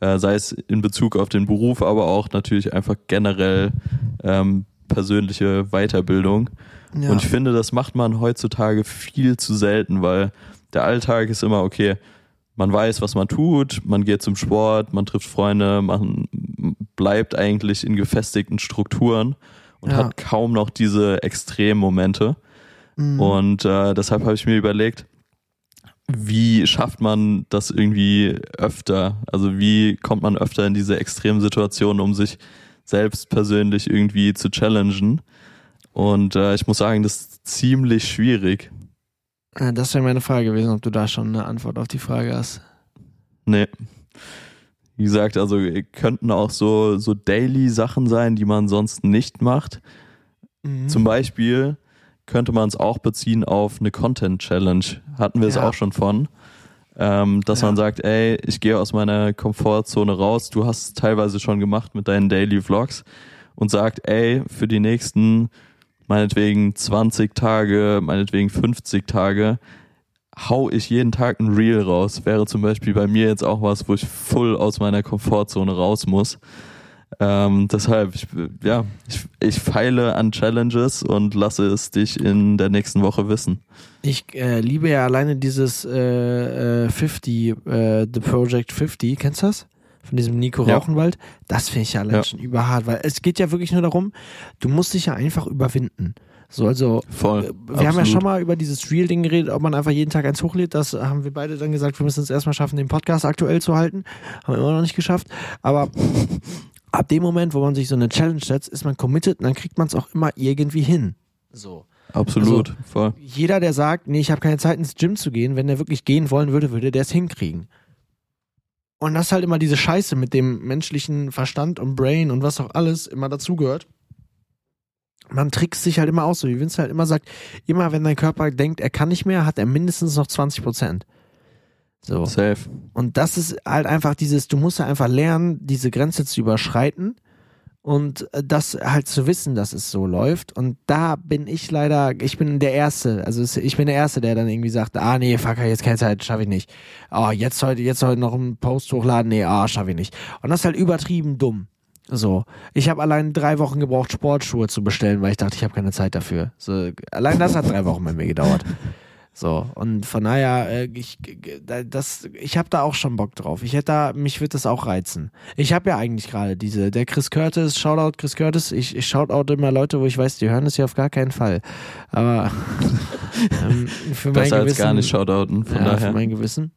[SPEAKER 2] äh, sei es in Bezug auf den Beruf, aber auch natürlich einfach generell ähm, persönliche Weiterbildung.
[SPEAKER 1] ja.
[SPEAKER 2] Und ich finde, das macht man heutzutage viel zu selten, weil der Alltag ist immer okay. Man weiß, was man tut, man geht zum Sport, man trifft Freunde, man bleibt eigentlich in gefestigten Strukturen und
[SPEAKER 1] Ja.
[SPEAKER 2] hat kaum noch diese Extremmomente.
[SPEAKER 1] Mhm.
[SPEAKER 2] Und äh, deshalb habe ich mir überlegt, wie schafft man das irgendwie öfter? Also wie kommt man öfter in diese Extremsituationen, um sich selbst persönlich irgendwie zu challengen? Und äh, ich muss sagen, das ist ziemlich schwierig.
[SPEAKER 1] Äh, Das wäre meine Frage gewesen, ob du da schon eine Antwort auf die Frage hast.
[SPEAKER 2] Nee. Wie gesagt, also könnten auch so, so Daily-Sachen sein, die man sonst nicht macht.
[SPEAKER 1] Mhm.
[SPEAKER 2] Zum Beispiel könnte man es auch beziehen auf eine Content-Challenge. Hatten wir es
[SPEAKER 1] Ja.
[SPEAKER 2] auch schon von. Ähm, dass
[SPEAKER 1] Ja.
[SPEAKER 2] man sagt, ey, ich gehe aus meiner Komfortzone raus. Du hast es teilweise schon gemacht mit deinen Daily Vlogs und sagt, ey, für die nächsten meinetwegen 20 Tage, meinetwegen 50 Tage, hau ich jeden Tag ein Reel raus. Wäre zum Beispiel bei mir jetzt auch was, wo ich voll aus meiner Komfortzone raus muss. Ähm, deshalb, ich, ja, ich, ich feile an Challenges und lasse es dich in der nächsten Woche wissen.
[SPEAKER 1] Ich äh, liebe ja alleine dieses äh, äh, 50, äh, The Project 50, kennst du das? Von diesem Nico
[SPEAKER 2] Ja.
[SPEAKER 1] Rauchenwald. Das finde ich ja allein
[SPEAKER 2] Ja.
[SPEAKER 1] schon überhart, weil es geht ja wirklich nur darum, du musst dich ja einfach überwinden. So, also,
[SPEAKER 2] Voll.
[SPEAKER 1] äh, wir haben ja
[SPEAKER 2] absolut.
[SPEAKER 1] schon mal über dieses Real-Ding geredet, ob man einfach jeden Tag eins hochlädt. Das haben wir beide dann gesagt, wir müssen es erstmal schaffen, den Podcast aktuell zu halten. Haben wir immer noch nicht geschafft. Aber ab dem Moment, wo man sich so eine Challenge setzt, ist man committed und dann kriegt man es auch immer irgendwie hin. So.
[SPEAKER 2] Absolut.
[SPEAKER 1] Also
[SPEAKER 2] Voll.
[SPEAKER 1] Jeder, der sagt, nee, ich habe keine Zeit ins Gym zu gehen, wenn der wirklich gehen wollen würde, würde der es hinkriegen. Und das ist halt immer diese Scheiße mit dem menschlichen Verstand und Brain und was auch alles immer dazugehört. Man trickst sich halt immer aus, so wie Vince halt immer sagt, immer wenn dein Körper denkt, er kann nicht mehr, hat er mindestens noch 20 Prozent. So.
[SPEAKER 2] Safe.
[SPEAKER 1] Und das ist halt einfach dieses, du musst ja einfach lernen, diese Grenze zu überschreiten und äh, das halt zu wissen, dass es so läuft. Und da bin ich leider, ich bin der Erste, also ich bin der Erste, der dann irgendwie sagt, ah nee, fuck, jetzt keine Zeit, schaffe ich nicht. Oh, jetzt heute, jetzt heute noch einen Post hochladen, nee, ah, schaffe ich nicht. Und das ist halt übertrieben dumm. So, ich habe allein drei Wochen gebraucht, Sportschuhe zu bestellen, weil ich dachte, ich habe keine Zeit dafür. So, allein das hat drei Wochen bei mir gedauert. So, und von daher, äh, ich, das, ich habe da auch schon Bock drauf. Ich hätte da, mich wird das auch reizen. Ich habe ja eigentlich gerade diese, der Chris Curtis, Shoutout Chris Curtis, ich, ich shoutout immer Leute, wo ich weiß, die hören das ja auf gar keinen Fall. Aber ähm, für mein
[SPEAKER 2] Besser als
[SPEAKER 1] Gewissen,
[SPEAKER 2] gar nicht Shoutouten. Von
[SPEAKER 1] ja,
[SPEAKER 2] daher.
[SPEAKER 1] für mein Gewissen.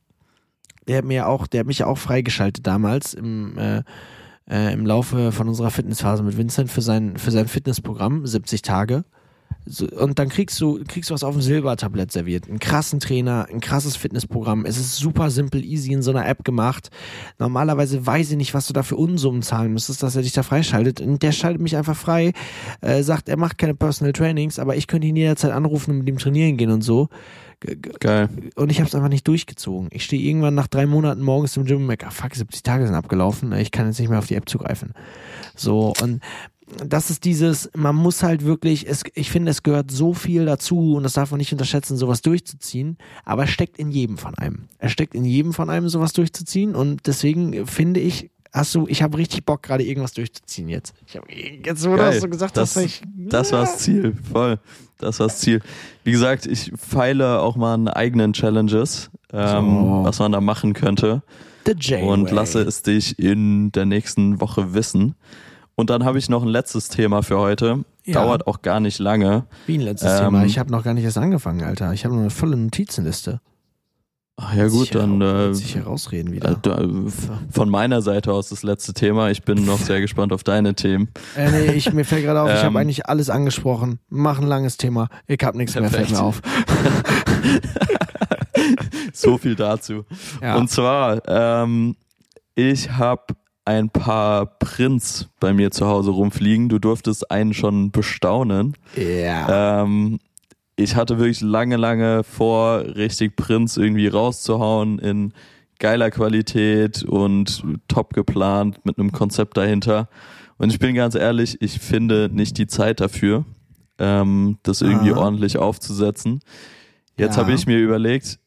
[SPEAKER 1] Der hat mir auch, der hat mich ja auch freigeschaltet damals im, äh, äh, im Laufe von unserer Fitnessphase mit Vincent für sein, für sein Fitnessprogramm, 70 Tage. So, und dann kriegst du, kriegst du was auf dem Silbertablett serviert. Einen krassen Trainer, ein krasses Fitnessprogramm. Es ist super simpel, easy in so einer App gemacht. Normalerweise weiß ich nicht, was du da für Unsummen zahlen müsstest, dass er dich da freischaltet. Und der schaltet mich einfach frei, äh, sagt, er macht keine Personal Trainings, aber ich könnte ihn jederzeit anrufen und mit ihm trainieren gehen und so.
[SPEAKER 2] Geil.
[SPEAKER 1] und ich habe es einfach nicht durchgezogen. Ich stehe irgendwann nach drei Monaten morgens im Gym und merke, ah, fuck, 70 Tage sind abgelaufen, ich kann jetzt nicht mehr auf die App zugreifen. So, und das ist dieses, man muss halt wirklich, es, ich finde, es gehört so viel dazu und das darf man nicht unterschätzen, sowas durchzuziehen, aber es steckt in jedem von einem. Es steckt in jedem von einem, sowas durchzuziehen und deswegen finde ich, hast du, ich habe richtig Bock, gerade irgendwas durchzuziehen jetzt. Ich habe jetzt, wo du
[SPEAKER 2] Geil.
[SPEAKER 1] das so gesagt
[SPEAKER 2] Das-
[SPEAKER 1] hast, ich,
[SPEAKER 2] Das war das Ziel, voll. Das war das Ziel. Wie gesagt, ich feile auch mal an eigenen Challenges, ähm,
[SPEAKER 1] So.
[SPEAKER 2] was man da machen könnte
[SPEAKER 1] the J
[SPEAKER 2] und lasse es dich in der nächsten Woche wissen. Und dann habe ich noch ein letztes Thema für heute.
[SPEAKER 1] Ja.
[SPEAKER 2] Dauert auch gar nicht lange.
[SPEAKER 1] Wie ein letztes
[SPEAKER 2] Ähm,
[SPEAKER 1] Thema. Ich habe noch gar nicht erst angefangen, Alter. Ich habe noch eine volle Notizenliste.
[SPEAKER 2] Ach ja gut, dann äh,
[SPEAKER 1] sich herausreden
[SPEAKER 2] äh,
[SPEAKER 1] wieder.
[SPEAKER 2] da, von meiner Seite aus das letzte Thema. Ich bin noch sehr gespannt auf deine Themen.
[SPEAKER 1] Äh, nee, ich, mir fällt gerade auf, ich
[SPEAKER 2] Ähm,
[SPEAKER 1] habe eigentlich alles angesprochen. Mach ein langes Thema. Ich habe nichts mehr, fällt mir auf.
[SPEAKER 2] So viel dazu.
[SPEAKER 1] Ja.
[SPEAKER 2] Und zwar, ähm, ich habe ein paar Prints bei mir zu Hause rumfliegen. Du durftest einen schon bestaunen.
[SPEAKER 1] ja.
[SPEAKER 2] Ähm, ich hatte wirklich lange, lange vor, richtig Prints irgendwie rauszuhauen in geiler Qualität und top geplant mit einem Konzept dahinter. Und ich bin ganz ehrlich, ich finde nicht die Zeit dafür, ähm, das irgendwie
[SPEAKER 1] Aha.
[SPEAKER 2] ordentlich aufzusetzen. Jetzt
[SPEAKER 1] Ja.
[SPEAKER 2] habe ich mir überlegt,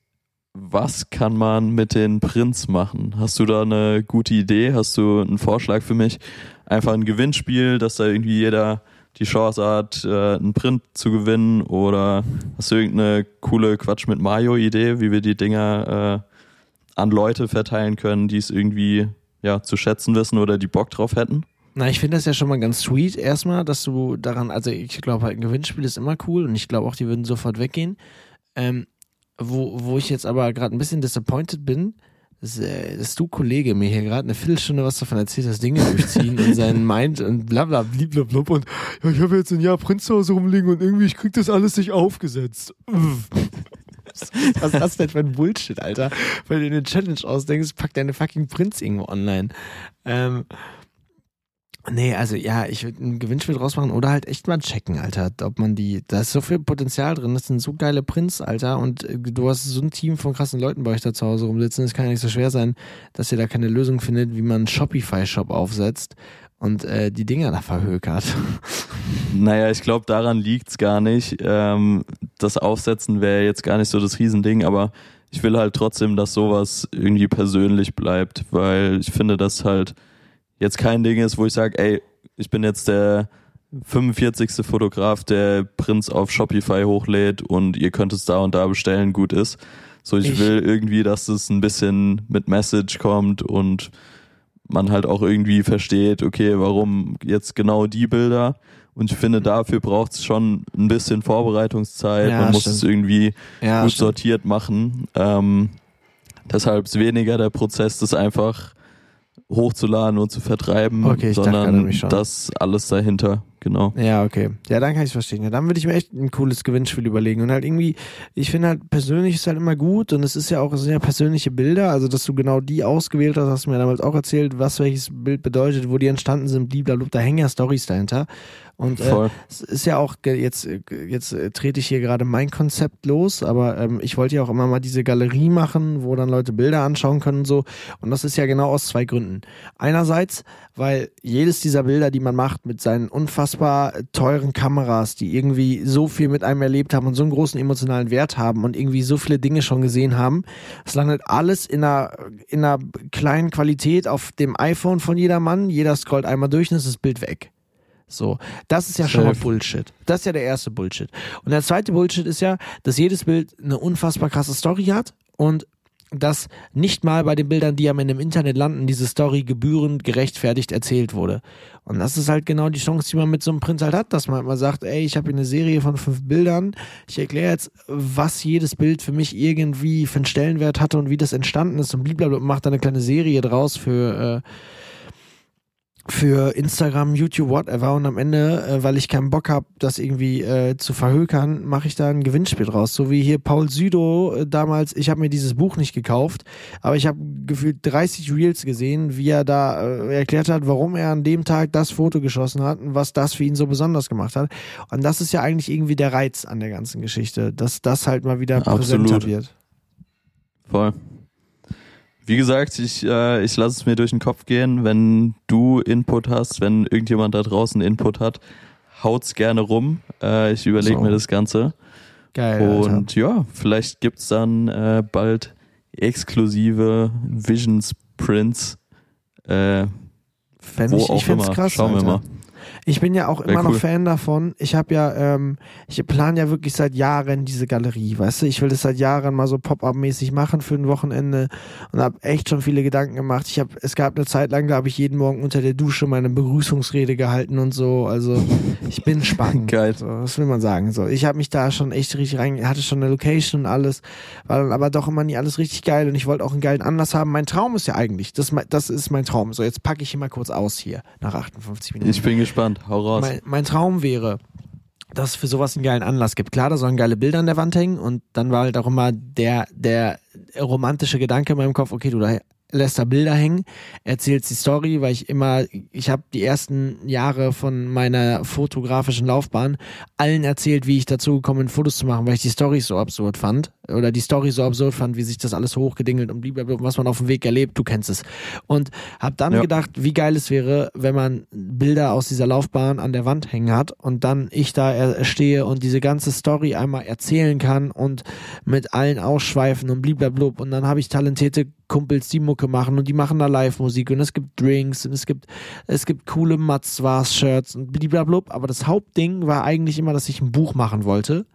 [SPEAKER 2] was kann man mit den Prints machen? Hast du da eine gute Idee? Hast du einen Vorschlag für mich? Einfach ein Gewinnspiel, dass da irgendwie jeder die Chance hat, äh, einen Print zu gewinnen? Oder hast du irgendeine coole Quatsch mit Mario-Idee, wie wir die Dinger äh, an Leute verteilen können, die es irgendwie ja, zu schätzen wissen oder die Bock drauf hätten?
[SPEAKER 1] Na, ich finde das ja schon mal ganz sweet erstmal, dass du daran, also ich glaube halt ein Gewinnspiel ist immer cool und ich glaube auch, die würden sofort weggehen. Ähm, wo, wo ich jetzt aber gerade ein bisschen disappointed bin, dass, äh, dass du, Kollege, mir hier gerade eine Viertelstunde was davon erzählt hast, Dinge durchziehen in seinen Mind und bla bla bliblablub und ja, ich habe jetzt ein Jahr Prinz zu Hause rumliegen und irgendwie, ich krieg das alles nicht aufgesetzt. Was ist das denn für ein Bullshit, Alter? Weil du dir eine Challenge ausdenkst, pack deine fucking Prinz irgendwo online. Ähm, Nee, also ja, ich würde ein Gewinnspiel draus machen oder halt echt mal checken, Alter, ob man die, da ist so viel Potenzial drin, das sind so geile Prints, Alter, und äh, du hast so ein Team von krassen Leuten bei euch da zu Hause rumsitzen, es kann ja nicht so schwer sein, dass ihr da keine Lösung findet, wie man einen Shopify-Shop aufsetzt und äh, die Dinger da verhökert.
[SPEAKER 2] Naja, ich glaube, daran liegt's gar nicht. Ähm, das Aufsetzen wäre jetzt gar nicht so das Riesending, aber ich will halt trotzdem, dass sowas irgendwie persönlich bleibt, weil ich finde, dass halt jetzt kein Ding ist, wo ich sage, ey, ich bin jetzt der 45. Fotograf, der Prints auf Shopify hochlädt und ihr könnt es da und da bestellen, gut ist. So, ich,
[SPEAKER 1] Ich-
[SPEAKER 2] will irgendwie, dass es ein bisschen mit Message kommt und man halt auch irgendwie versteht, okay, warum jetzt genau die Bilder Und ich finde, dafür braucht es schon ein bisschen Vorbereitungszeit.
[SPEAKER 1] Ja,
[SPEAKER 2] Man muss
[SPEAKER 1] stimmt.
[SPEAKER 2] es irgendwie
[SPEAKER 1] Ja,
[SPEAKER 2] gut
[SPEAKER 1] stimmt.
[SPEAKER 2] sortiert machen. Ähm, deshalb ist weniger der Prozess, das einfach hochzuladen und zu vertreiben,
[SPEAKER 1] Okay, dachte
[SPEAKER 2] sondern
[SPEAKER 1] schon.
[SPEAKER 2] das alles dahinter, genau.
[SPEAKER 1] Ja, okay. Ja, dann kann ich verstehen. Ja, dann würde ich mir echt ein cooles Gewinnspiel überlegen. Und halt irgendwie, ich finde halt persönlich ist halt immer gut und es ist ja auch, es sind ja persönliche Bilder, also dass du genau die ausgewählt hast, hast du mir damals auch erzählt, was welches Bild bedeutet, wo die entstanden sind, blablabla, da hängen ja Stories dahinter. Und äh, es ist ja auch, jetzt, äh, jetzt äh, trete ich hier gerade mein Konzept los, aber ähm, ich wollte ja auch immer mal diese Galerie machen, wo dann Leute Bilder anschauen können und so. Und das ist ja genau aus zwei Gründen. Einerseits, weil jedes dieser Bilder, die man macht mit seinen unfassbar teuren Kameras, die irgendwie so viel mit einem erlebt haben und so einen großen emotionalen Wert haben und irgendwie so viele Dinge schon gesehen haben, es landet alles in einer, in einer kleinen Qualität auf dem iPhone von jedermann. Jeder scrollt einmal durch und ist das Bild weg. So, das ist ja schon mal. Bullshit. Das ist ja der erste Bullshit. Und der zweite Bullshit ist ja, dass jedes Bild eine unfassbar krasse Story hat und dass nicht mal bei den Bildern, die am Ende im Internet landen, diese Story gebührend gerechtfertigt erzählt wurde. Und das ist halt genau die Chance, die man mit so einem Print halt hat, dass man halt mal sagt, ey, ich habe hier eine Serie von fünf Bildern, ich erkläre jetzt, was jedes Bild für mich irgendwie für einen Stellenwert hatte und wie das entstanden ist und blablabla und mache da eine kleine Serie draus für äh, für Instagram, YouTube, whatever und am Ende, äh, weil ich keinen Bock habe, das irgendwie äh, zu verhökern, mache ich da ein Gewinnspiel draus. So wie hier Paul Südo äh, damals, ich habe mir dieses Buch nicht gekauft, aber ich habe gefühlt 30 Reels gesehen, wie er da äh, erklärt hat, warum er an dem Tag das Foto geschossen hat und was das für ihn so besonders gemacht hat. Und das ist ja eigentlich irgendwie der Reiz an der ganzen Geschichte, dass das halt mal wieder präsenter
[SPEAKER 2] Absolut.
[SPEAKER 1] wird.
[SPEAKER 2] Voll. Wie gesagt, ich, äh, ich lasse es mir durch den Kopf gehen. Wenn du Input hast, wenn irgendjemand da draußen Input hat, haut's gerne rum. Äh, ich überlege
[SPEAKER 1] So.
[SPEAKER 2] mir das Ganze.
[SPEAKER 1] Geil. Alter.
[SPEAKER 2] Und ja, vielleicht gibt's dann äh, bald exklusive Visions Prints. Äh,
[SPEAKER 1] Fänd
[SPEAKER 2] wo
[SPEAKER 1] ich,
[SPEAKER 2] auch
[SPEAKER 1] ich
[SPEAKER 2] immer.
[SPEAKER 1] krass.
[SPEAKER 2] Schauen wir
[SPEAKER 1] Alter.
[SPEAKER 2] mal.
[SPEAKER 1] Ich bin ja auch immer noch
[SPEAKER 2] cool.
[SPEAKER 1] Fan davon. Ich habe ja, ähm, ich plane ja wirklich seit Jahren diese Galerie, weißt du? Ich will das seit Jahren mal so Pop-up-mäßig machen für ein Wochenende und habe echt schon viele Gedanken gemacht. Ich habe, es gab eine Zeit lang, da habe ich jeden Morgen unter der Dusche meine Begrüßungsrede gehalten und so. Also ich bin spannend.
[SPEAKER 2] Geil.
[SPEAKER 1] So, was will man sagen? So, ich habe mich da schon echt richtig rein, hatte schon eine Location und alles, war dann aber doch immer nie alles richtig geil und ich wollte auch einen geilen Anlass haben. Mein Traum ist ja eigentlich, das, das ist mein Traum. So, jetzt packe ich ihn mal kurz aus hier nach 58 Minuten.
[SPEAKER 2] Ich bin gespannt. Hau raus.
[SPEAKER 1] Mein, mein Traum wäre, dass es für sowas einen geilen Anlass gibt. Klar, da sollen geile Bilder an der Wand hängen und dann war halt auch immer der, der romantische Gedanke in meinem Kopf, okay, du da lässt da Bilder hängen, erzählst die Story, weil ich immer, ich habe die ersten Jahre von meiner fotografischen Laufbahn allen erzählt, wie ich dazu gekommen bin, Fotos zu machen, weil ich die Story so absurd fand oder die Story so absurd fand, wie sich das alles hochgedingelt und blablabla, was man auf dem Weg erlebt, du kennst es. Und habe dann
[SPEAKER 2] Ja.
[SPEAKER 1] gedacht, wie geil es wäre, wenn man Bilder aus dieser Laufbahn an der Wand hängen hat und dann ich da stehe und diese ganze Story einmal erzählen kann und mit allen ausschweifen und bliblablub und dann habe ich talentierte Kumpels, die Mucke machen und die machen da Live-Musik und es gibt Drinks und es gibt es gibt coole Matzwas-Shirts und bliblablub, aber das Hauptding war eigentlich immer, dass ich ein Buch machen wollte.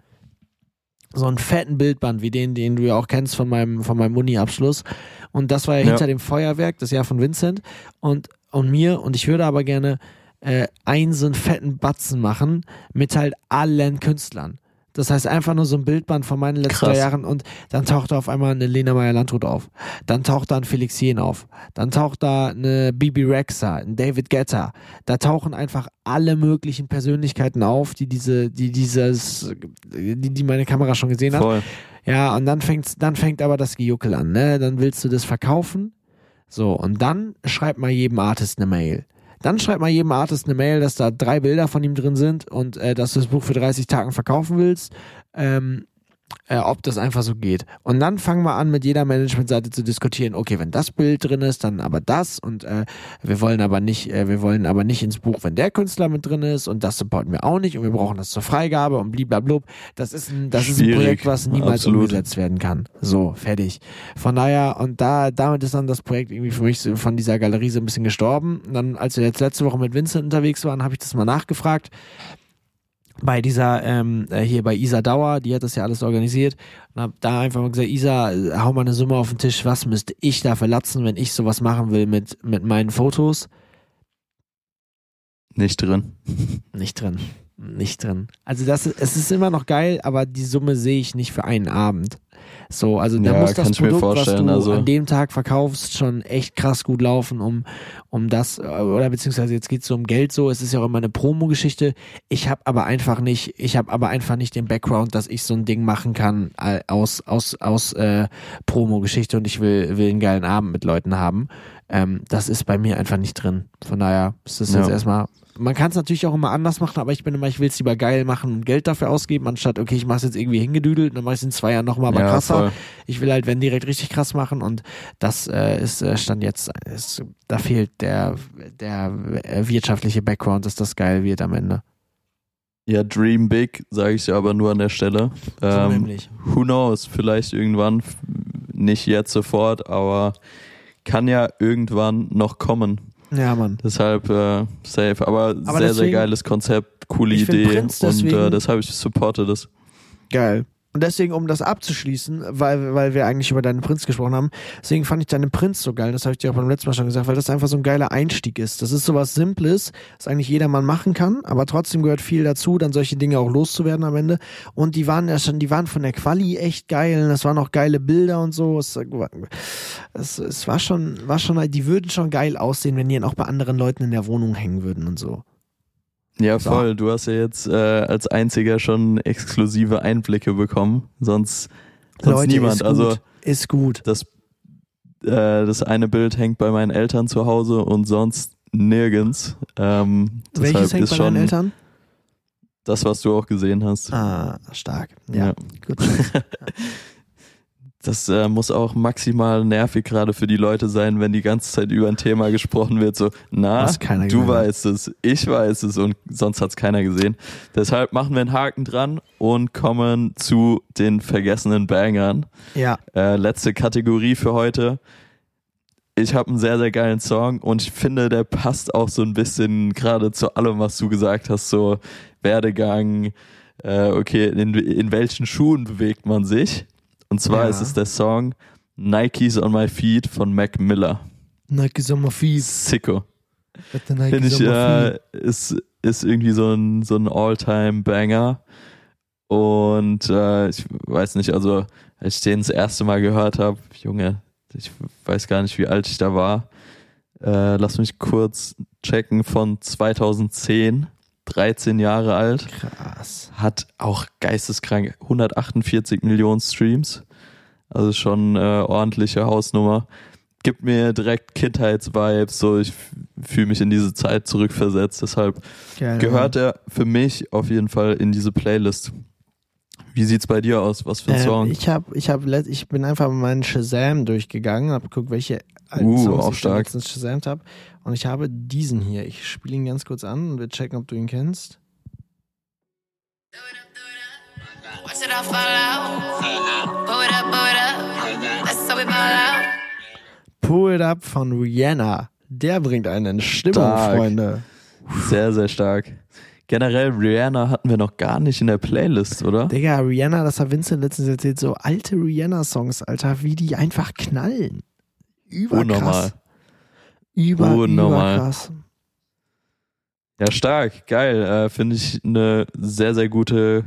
[SPEAKER 1] So einen fetten Bildband wie den, den du ja auch kennst von meinem, von meinem Uni-Abschluss. Und das war ja,
[SPEAKER 2] Ja.
[SPEAKER 1] hinter dem Feuerwerk, das Jahr von Vincent und, und mir. Und ich würde aber gerne äh, einen so einen fetten Batzen machen mit halt allen Künstlern. Das heißt einfach nur so ein Bildband von meinen letzten
[SPEAKER 2] Krass.
[SPEAKER 1] drei Jahren und dann taucht da auf einmal eine Lena Meyer-Landrut auf. Dann taucht da ein Felix Jen auf. Dann taucht da eine Bibi Rexa, ein David Guetta. Da tauchen einfach alle möglichen Persönlichkeiten auf, die diese, die dieses, die, die meine Kamera schon gesehen hat.
[SPEAKER 2] Voll.
[SPEAKER 1] Ja, und dann fängt's, dann fängt aber das Gejuckel an, ne? Dann willst du das verkaufen. So, und dann schreib mal jedem Artist eine Mail. Dann schreib mal jedem Artist eine Mail, dass da drei Bilder von ihm drin sind und äh, dass du das Buch für 30 Tagen verkaufen willst. Ähm, äh, ob das einfach so geht. Und dann fangen wir an, mit jeder Managementseite zu diskutieren, okay, wenn das Bild drin ist, dann aber das und äh, wir wollen aber nicht, äh, wir wollen aber nicht ins Buch, wenn der Künstler mit drin ist und das supporten wir auch nicht und wir brauchen das zur Freigabe und bliblablub. Das ist ein, das ist ein. Projekt, was niemals
[SPEAKER 2] Absolut.
[SPEAKER 1] umgesetzt werden kann. So, fertig. Von daher, und da, damit ist dann das Projekt irgendwie für mich so von dieser Galerie so ein bisschen gestorben. Und dann, als wir jetzt letzte Woche mit Vincent unterwegs waren, habe ich das mal nachgefragt bei dieser, ähm, äh, hier bei Isa Dauer, die hat das ja alles organisiert und hab da einfach mal gesagt, Isa, äh, hau mal eine Summe auf den Tisch, was müsste ich da verlatzen, wenn ich sowas machen will mit, mit meinen Fotos?
[SPEAKER 2] Nicht drin.
[SPEAKER 1] Nicht drin. Nicht drin. Also das, es ist immer noch geil, aber die Summe sehe ich nicht für einen Abend. So, also da
[SPEAKER 2] Ja,
[SPEAKER 1] muss das Produkt, was du
[SPEAKER 2] also-
[SPEAKER 1] an dem Tag verkaufst, schon echt krass gut laufen, um, um das, oder beziehungsweise jetzt geht's so um Geld so, es ist ja auch immer eine Promo-Geschichte. Ich habe aber einfach nicht, ich habe aber einfach nicht den Background, dass ich so ein Ding machen kann äh, aus, aus, aus äh, Promo-Geschichte und ich will, will einen geilen Abend mit Leuten haben. Ähm, das ist bei mir einfach nicht drin. Von daher ist das jetzt
[SPEAKER 2] Ja.
[SPEAKER 1] erstmal man kann es natürlich auch immer anders machen, aber ich bin immer, ich will es lieber geil machen und Geld dafür ausgeben, anstatt, okay, ich mache es jetzt irgendwie hingedüdelt und dann mache ich es in zwei Jahren nochmal aber
[SPEAKER 2] ja,
[SPEAKER 1] krasser.
[SPEAKER 2] voll.
[SPEAKER 1] Ich will halt, wenn direkt richtig krass machen und das äh, ist äh, Stand jetzt, ist, da fehlt der, der äh, wirtschaftliche Background, dass das geil wird am Ende.
[SPEAKER 2] Ja, Dream Big, sage ich aber nur an der Stelle.
[SPEAKER 1] so
[SPEAKER 2] Ähm,
[SPEAKER 1] nämlich.
[SPEAKER 2] who knows, vielleicht irgendwann, nicht jetzt sofort, aber kann ja irgendwann noch kommen.
[SPEAKER 1] Ja, Mann.
[SPEAKER 2] Deshalb äh, safe, aber,
[SPEAKER 1] Aber
[SPEAKER 2] sehr, sehr
[SPEAKER 1] deswegen-
[SPEAKER 2] geiles Konzept, coole Idee und äh, deshalb ich supporte das.
[SPEAKER 1] Geil. Und deswegen, um das abzuschließen, weil, weil wir eigentlich über deinen Prinz gesprochen haben, deswegen fand ich deinen Prinz so geil, das habe ich dir auch beim letzten Mal schon gesagt, weil das einfach so ein geiler Einstieg ist. Das ist sowas Simples, das eigentlich jedermann machen kann, aber trotzdem gehört viel dazu, dann solche Dinge auch loszuwerden am Ende. Und die waren ja schon, die waren von der Quali echt geil, das waren auch geile Bilder und so. Es, es, es war schon, war schon, die würden schon geil aussehen, wenn die dann auch bei anderen Leuten in der Wohnung hängen würden und so.
[SPEAKER 2] Ja,
[SPEAKER 1] So.
[SPEAKER 2] voll. Du hast ja jetzt äh, als einziger schon exklusive Einblicke bekommen. Sonst, sonst
[SPEAKER 1] Leute,
[SPEAKER 2] niemand.
[SPEAKER 1] ist gut,
[SPEAKER 2] Also
[SPEAKER 1] ist gut.
[SPEAKER 2] das, äh, das eine Bild hängt bei meinen Eltern zu Hause und sonst nirgends. Ähm,
[SPEAKER 1] Welches hängt
[SPEAKER 2] ist
[SPEAKER 1] bei
[SPEAKER 2] schon
[SPEAKER 1] deinen Eltern?
[SPEAKER 2] das, was du auch gesehen hast.
[SPEAKER 1] Ah, stark. Ja,
[SPEAKER 2] Ja.
[SPEAKER 1] gut.
[SPEAKER 2] Das äh, muss auch maximal nervig gerade für die Leute sein, wenn die ganze Zeit über ein Thema gesprochen wird. So, na, du
[SPEAKER 1] hat.
[SPEAKER 2] weißt es, ich weiß es und sonst hat's keiner gesehen. Deshalb machen wir einen Haken dran und kommen zu den vergessenen Bangern.
[SPEAKER 1] Ja,
[SPEAKER 2] Äh, letzte Kategorie für heute. Ich habe einen sehr, sehr geilen Song und ich finde, der passt auch so ein bisschen gerade zu allem, was du gesagt hast. So Werdegang, äh, okay, in, in welchen Schuhen bewegt man sich? Und zwar
[SPEAKER 1] Ja.
[SPEAKER 2] ist es der Song Nikes on My Feet von Mac Miller.
[SPEAKER 1] Nike Sommer Fies.
[SPEAKER 2] Sicko. Finde ich, äh, ist, ist irgendwie so ein, so ein All-Time-Banger. Und äh, ich weiß nicht, also als ich den das erste Mal gehört habe, Junge, ich weiß gar nicht, wie alt ich da war. Äh, lass mich kurz checken, von 2010, 13 Jahre alt.
[SPEAKER 1] Krass.
[SPEAKER 2] Hat auch geisteskrank 148 Millionen Streams. Also schon äh, ordentliche Hausnummer. Gibt mir direkt Kindheitsvibes, so ich fühle mich in diese Zeit zurückversetzt. Deshalb
[SPEAKER 1] Geil.
[SPEAKER 2] gehört er für mich auf jeden Fall in diese Playlist. Wie sieht's bei dir aus? Was für ein
[SPEAKER 1] ähm,
[SPEAKER 2] Song?
[SPEAKER 1] Ich hab, ich hab, ich bin einfach mal meinen Shazam durchgegangen, hab geguckt, welche alten
[SPEAKER 2] Uh,
[SPEAKER 1] Songs
[SPEAKER 2] auch
[SPEAKER 1] ich schon
[SPEAKER 2] stark.
[SPEAKER 1] letztens Shazamt hab. Und ich habe diesen hier. Ich spiele ihn ganz kurz an und wir checken, ob du ihn kennst. Pull It Up von Rihanna. Der bringt einen in Stimmung,
[SPEAKER 2] Stark.
[SPEAKER 1] Freunde.
[SPEAKER 2] Sehr, sehr stark. Generell, Rihanna hatten wir noch gar nicht in der Playlist, oder?
[SPEAKER 1] Digga, Rihanna, das hat Vincent letztens erzählt, so alte Rihanna-Songs, Alter, wie die einfach knallen. Überkrass.
[SPEAKER 2] Unnormal.
[SPEAKER 1] Über,
[SPEAKER 2] Unnormal.
[SPEAKER 1] überkrass.
[SPEAKER 2] Ja, stark, geil. Äh, Finde ich eine sehr, sehr gute.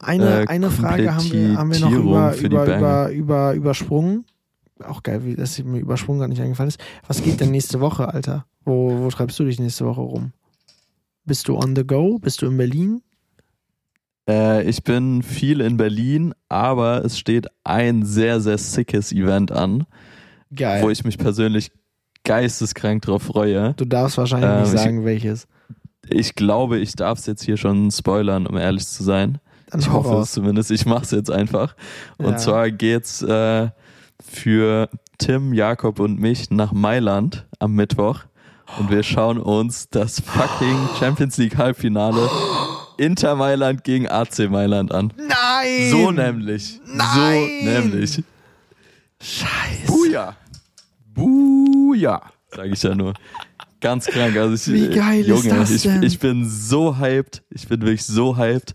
[SPEAKER 1] Eine,
[SPEAKER 2] Äh,
[SPEAKER 1] eine Frage haben wir, haben wir noch über, über, über, über, übersprungen. Auch geil, wie das mir übersprungen gar nicht eingefallen ist. Was geht denn nächste Woche, Alter? Wo, wo treibst du dich nächste Woche rum? Bist du on the go? Bist du in Berlin?
[SPEAKER 2] Äh, ich bin viel in Berlin, aber es steht ein sehr, sehr sickes Event an,
[SPEAKER 1] Geil.
[SPEAKER 2] wo ich mich persönlich geisteskrank drauf freue.
[SPEAKER 1] du darfst wahrscheinlich
[SPEAKER 2] Ähm,
[SPEAKER 1] nicht
[SPEAKER 2] ich-
[SPEAKER 1] sagen, welches.
[SPEAKER 2] Ich glaube, ich darf es jetzt hier schon spoilern, um ehrlich zu sein.
[SPEAKER 1] Dann
[SPEAKER 2] Ich hoffe es zumindest. Ich mache es jetzt einfach. Und
[SPEAKER 1] Ja.
[SPEAKER 2] zwar geht's äh, für Tim, Jakob und mich nach Mailand am Mittwoch. Und wir schauen uns das fucking Champions League Halbfinale Inter Mailand gegen AC Mailand an.
[SPEAKER 1] Nein!
[SPEAKER 2] So nämlich.
[SPEAKER 1] Nein!
[SPEAKER 2] So nämlich.
[SPEAKER 1] Scheiße.
[SPEAKER 2] Buja. Buja. Sag ich ja nur. Ganz krank. Also ich,
[SPEAKER 1] Wie geil ist
[SPEAKER 2] Junge,
[SPEAKER 1] das
[SPEAKER 2] ich,
[SPEAKER 1] denn?
[SPEAKER 2] ich bin so hyped. Ich bin wirklich so hyped.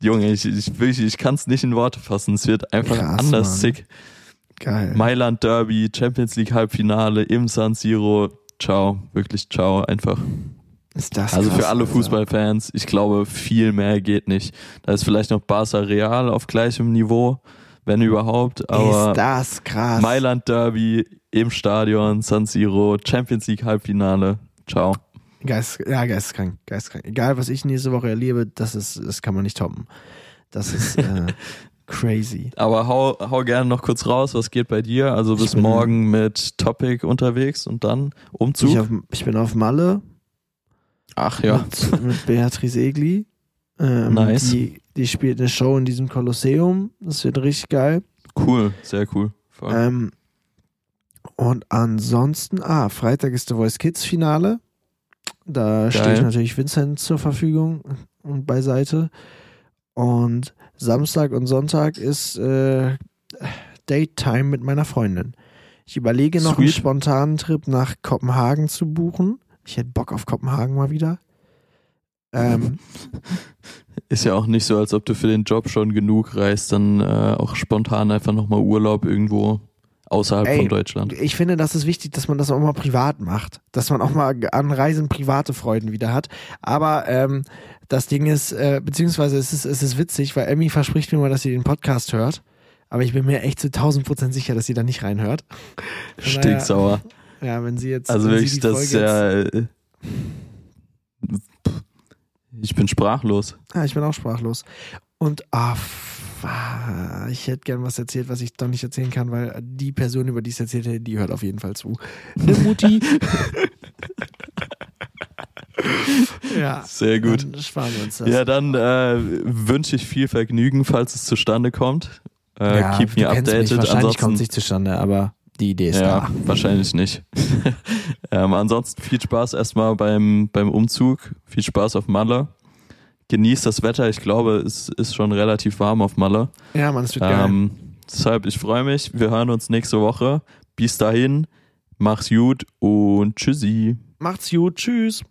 [SPEAKER 2] Junge, ich, ich, wirklich, ich kann es nicht in Worte fassen. Es wird einfach
[SPEAKER 1] Krass,
[SPEAKER 2] anders
[SPEAKER 1] Mann.
[SPEAKER 2] sick.
[SPEAKER 1] Geil.
[SPEAKER 2] Mailand Derby, Champions League Halbfinale im San Siro. Ciao. Wirklich ciao. Einfach.
[SPEAKER 1] Ist das
[SPEAKER 2] Also
[SPEAKER 1] krass,
[SPEAKER 2] für alle. Fußballfans, ich glaube, viel mehr geht nicht. Da ist vielleicht noch Barca Real auf gleichem Niveau, wenn überhaupt, aber
[SPEAKER 1] ist das krass.
[SPEAKER 2] Mailand Derby im Stadion, San Siro, Champions League Halbfinale. Ciao.
[SPEAKER 1] Geist, ja, geisteskrank, geisteskrank. Egal, was ich nächste Woche erlebe, das ist, das kann man nicht toppen. Das ist äh, crazy.
[SPEAKER 2] Aber hau, hau gerne noch kurz raus, was geht bei dir? Also bis
[SPEAKER 1] bin-
[SPEAKER 2] morgen mit Topic unterwegs und dann Umzug.
[SPEAKER 1] Ich, auf, ich bin auf Malle
[SPEAKER 2] Ach ja.
[SPEAKER 1] mit, mit Beatrice Egli. Ähm,
[SPEAKER 2] Nice.
[SPEAKER 1] Die, die spielt eine Show in diesem Kolosseum. Das wird richtig geil.
[SPEAKER 2] Cool, sehr cool.
[SPEAKER 1] Ähm, und ansonsten, ah, Freitag ist The Voice Kids Finale. Da stehe ich natürlich Vincent zur Verfügung und beiseite. Und Samstag und Sonntag ist äh, Date Time mit meiner Freundin. Ich überlege noch einen
[SPEAKER 2] Sweet.
[SPEAKER 1] spontanen Trip nach Kopenhagen zu buchen. Ich hätte Bock auf Kopenhagen mal wieder. Ähm,
[SPEAKER 2] Ist ja auch nicht so, als ob du für den Job schon genug reist, dann äh, auch spontan einfach nochmal Urlaub irgendwo außerhalb
[SPEAKER 1] Ey,
[SPEAKER 2] von Deutschland.
[SPEAKER 1] Ich finde, das ist wichtig, dass man das auch mal privat macht. Dass man auch mal an Reisen private Freuden wieder hat. Aber ähm, das Ding ist, äh, beziehungsweise es ist, es ist witzig, weil Emmy verspricht mir mal, dass sie den Podcast hört. Aber ich bin mir echt zu 1000 Prozent sicher, dass sie da nicht reinhört.
[SPEAKER 2] Stinksauer.
[SPEAKER 1] Ja, wenn sie jetzt.
[SPEAKER 2] Also wirklich, das ist ja. äh, Ich bin sprachlos.
[SPEAKER 1] Jetzt, ah, ich bin auch sprachlos. Und ah, ah, ich hätte gern was erzählt, was ich doch nicht erzählen kann, weil die Person, über die ich es erzählt hätte, die hört auf jeden Fall zu. Eine Mutti. ja.
[SPEAKER 2] Sehr gut.
[SPEAKER 1] Dann sparen wir uns das.
[SPEAKER 2] Ja, dann äh, wünsche ich viel Vergnügen, falls es zustande kommt. Äh,
[SPEAKER 1] Ja,
[SPEAKER 2] keep me
[SPEAKER 1] kennst mich.
[SPEAKER 2] updated.
[SPEAKER 1] Wahrscheinlich kommt es nicht zustande, aber die Idee ist
[SPEAKER 2] ja,
[SPEAKER 1] da.
[SPEAKER 2] wahrscheinlich nicht. ähm, ansonsten viel Spaß erstmal beim, beim Umzug. Viel Spaß auf Malle. Genießt das Wetter. Ich glaube, es ist schon relativ warm auf Malle.
[SPEAKER 1] Ja, man, es wird geil.
[SPEAKER 2] Ähm, deshalb, ich freue mich. Wir hören uns nächste Woche. Bis dahin, mach's gut und tschüssi.
[SPEAKER 1] Macht's gut. Tschüss.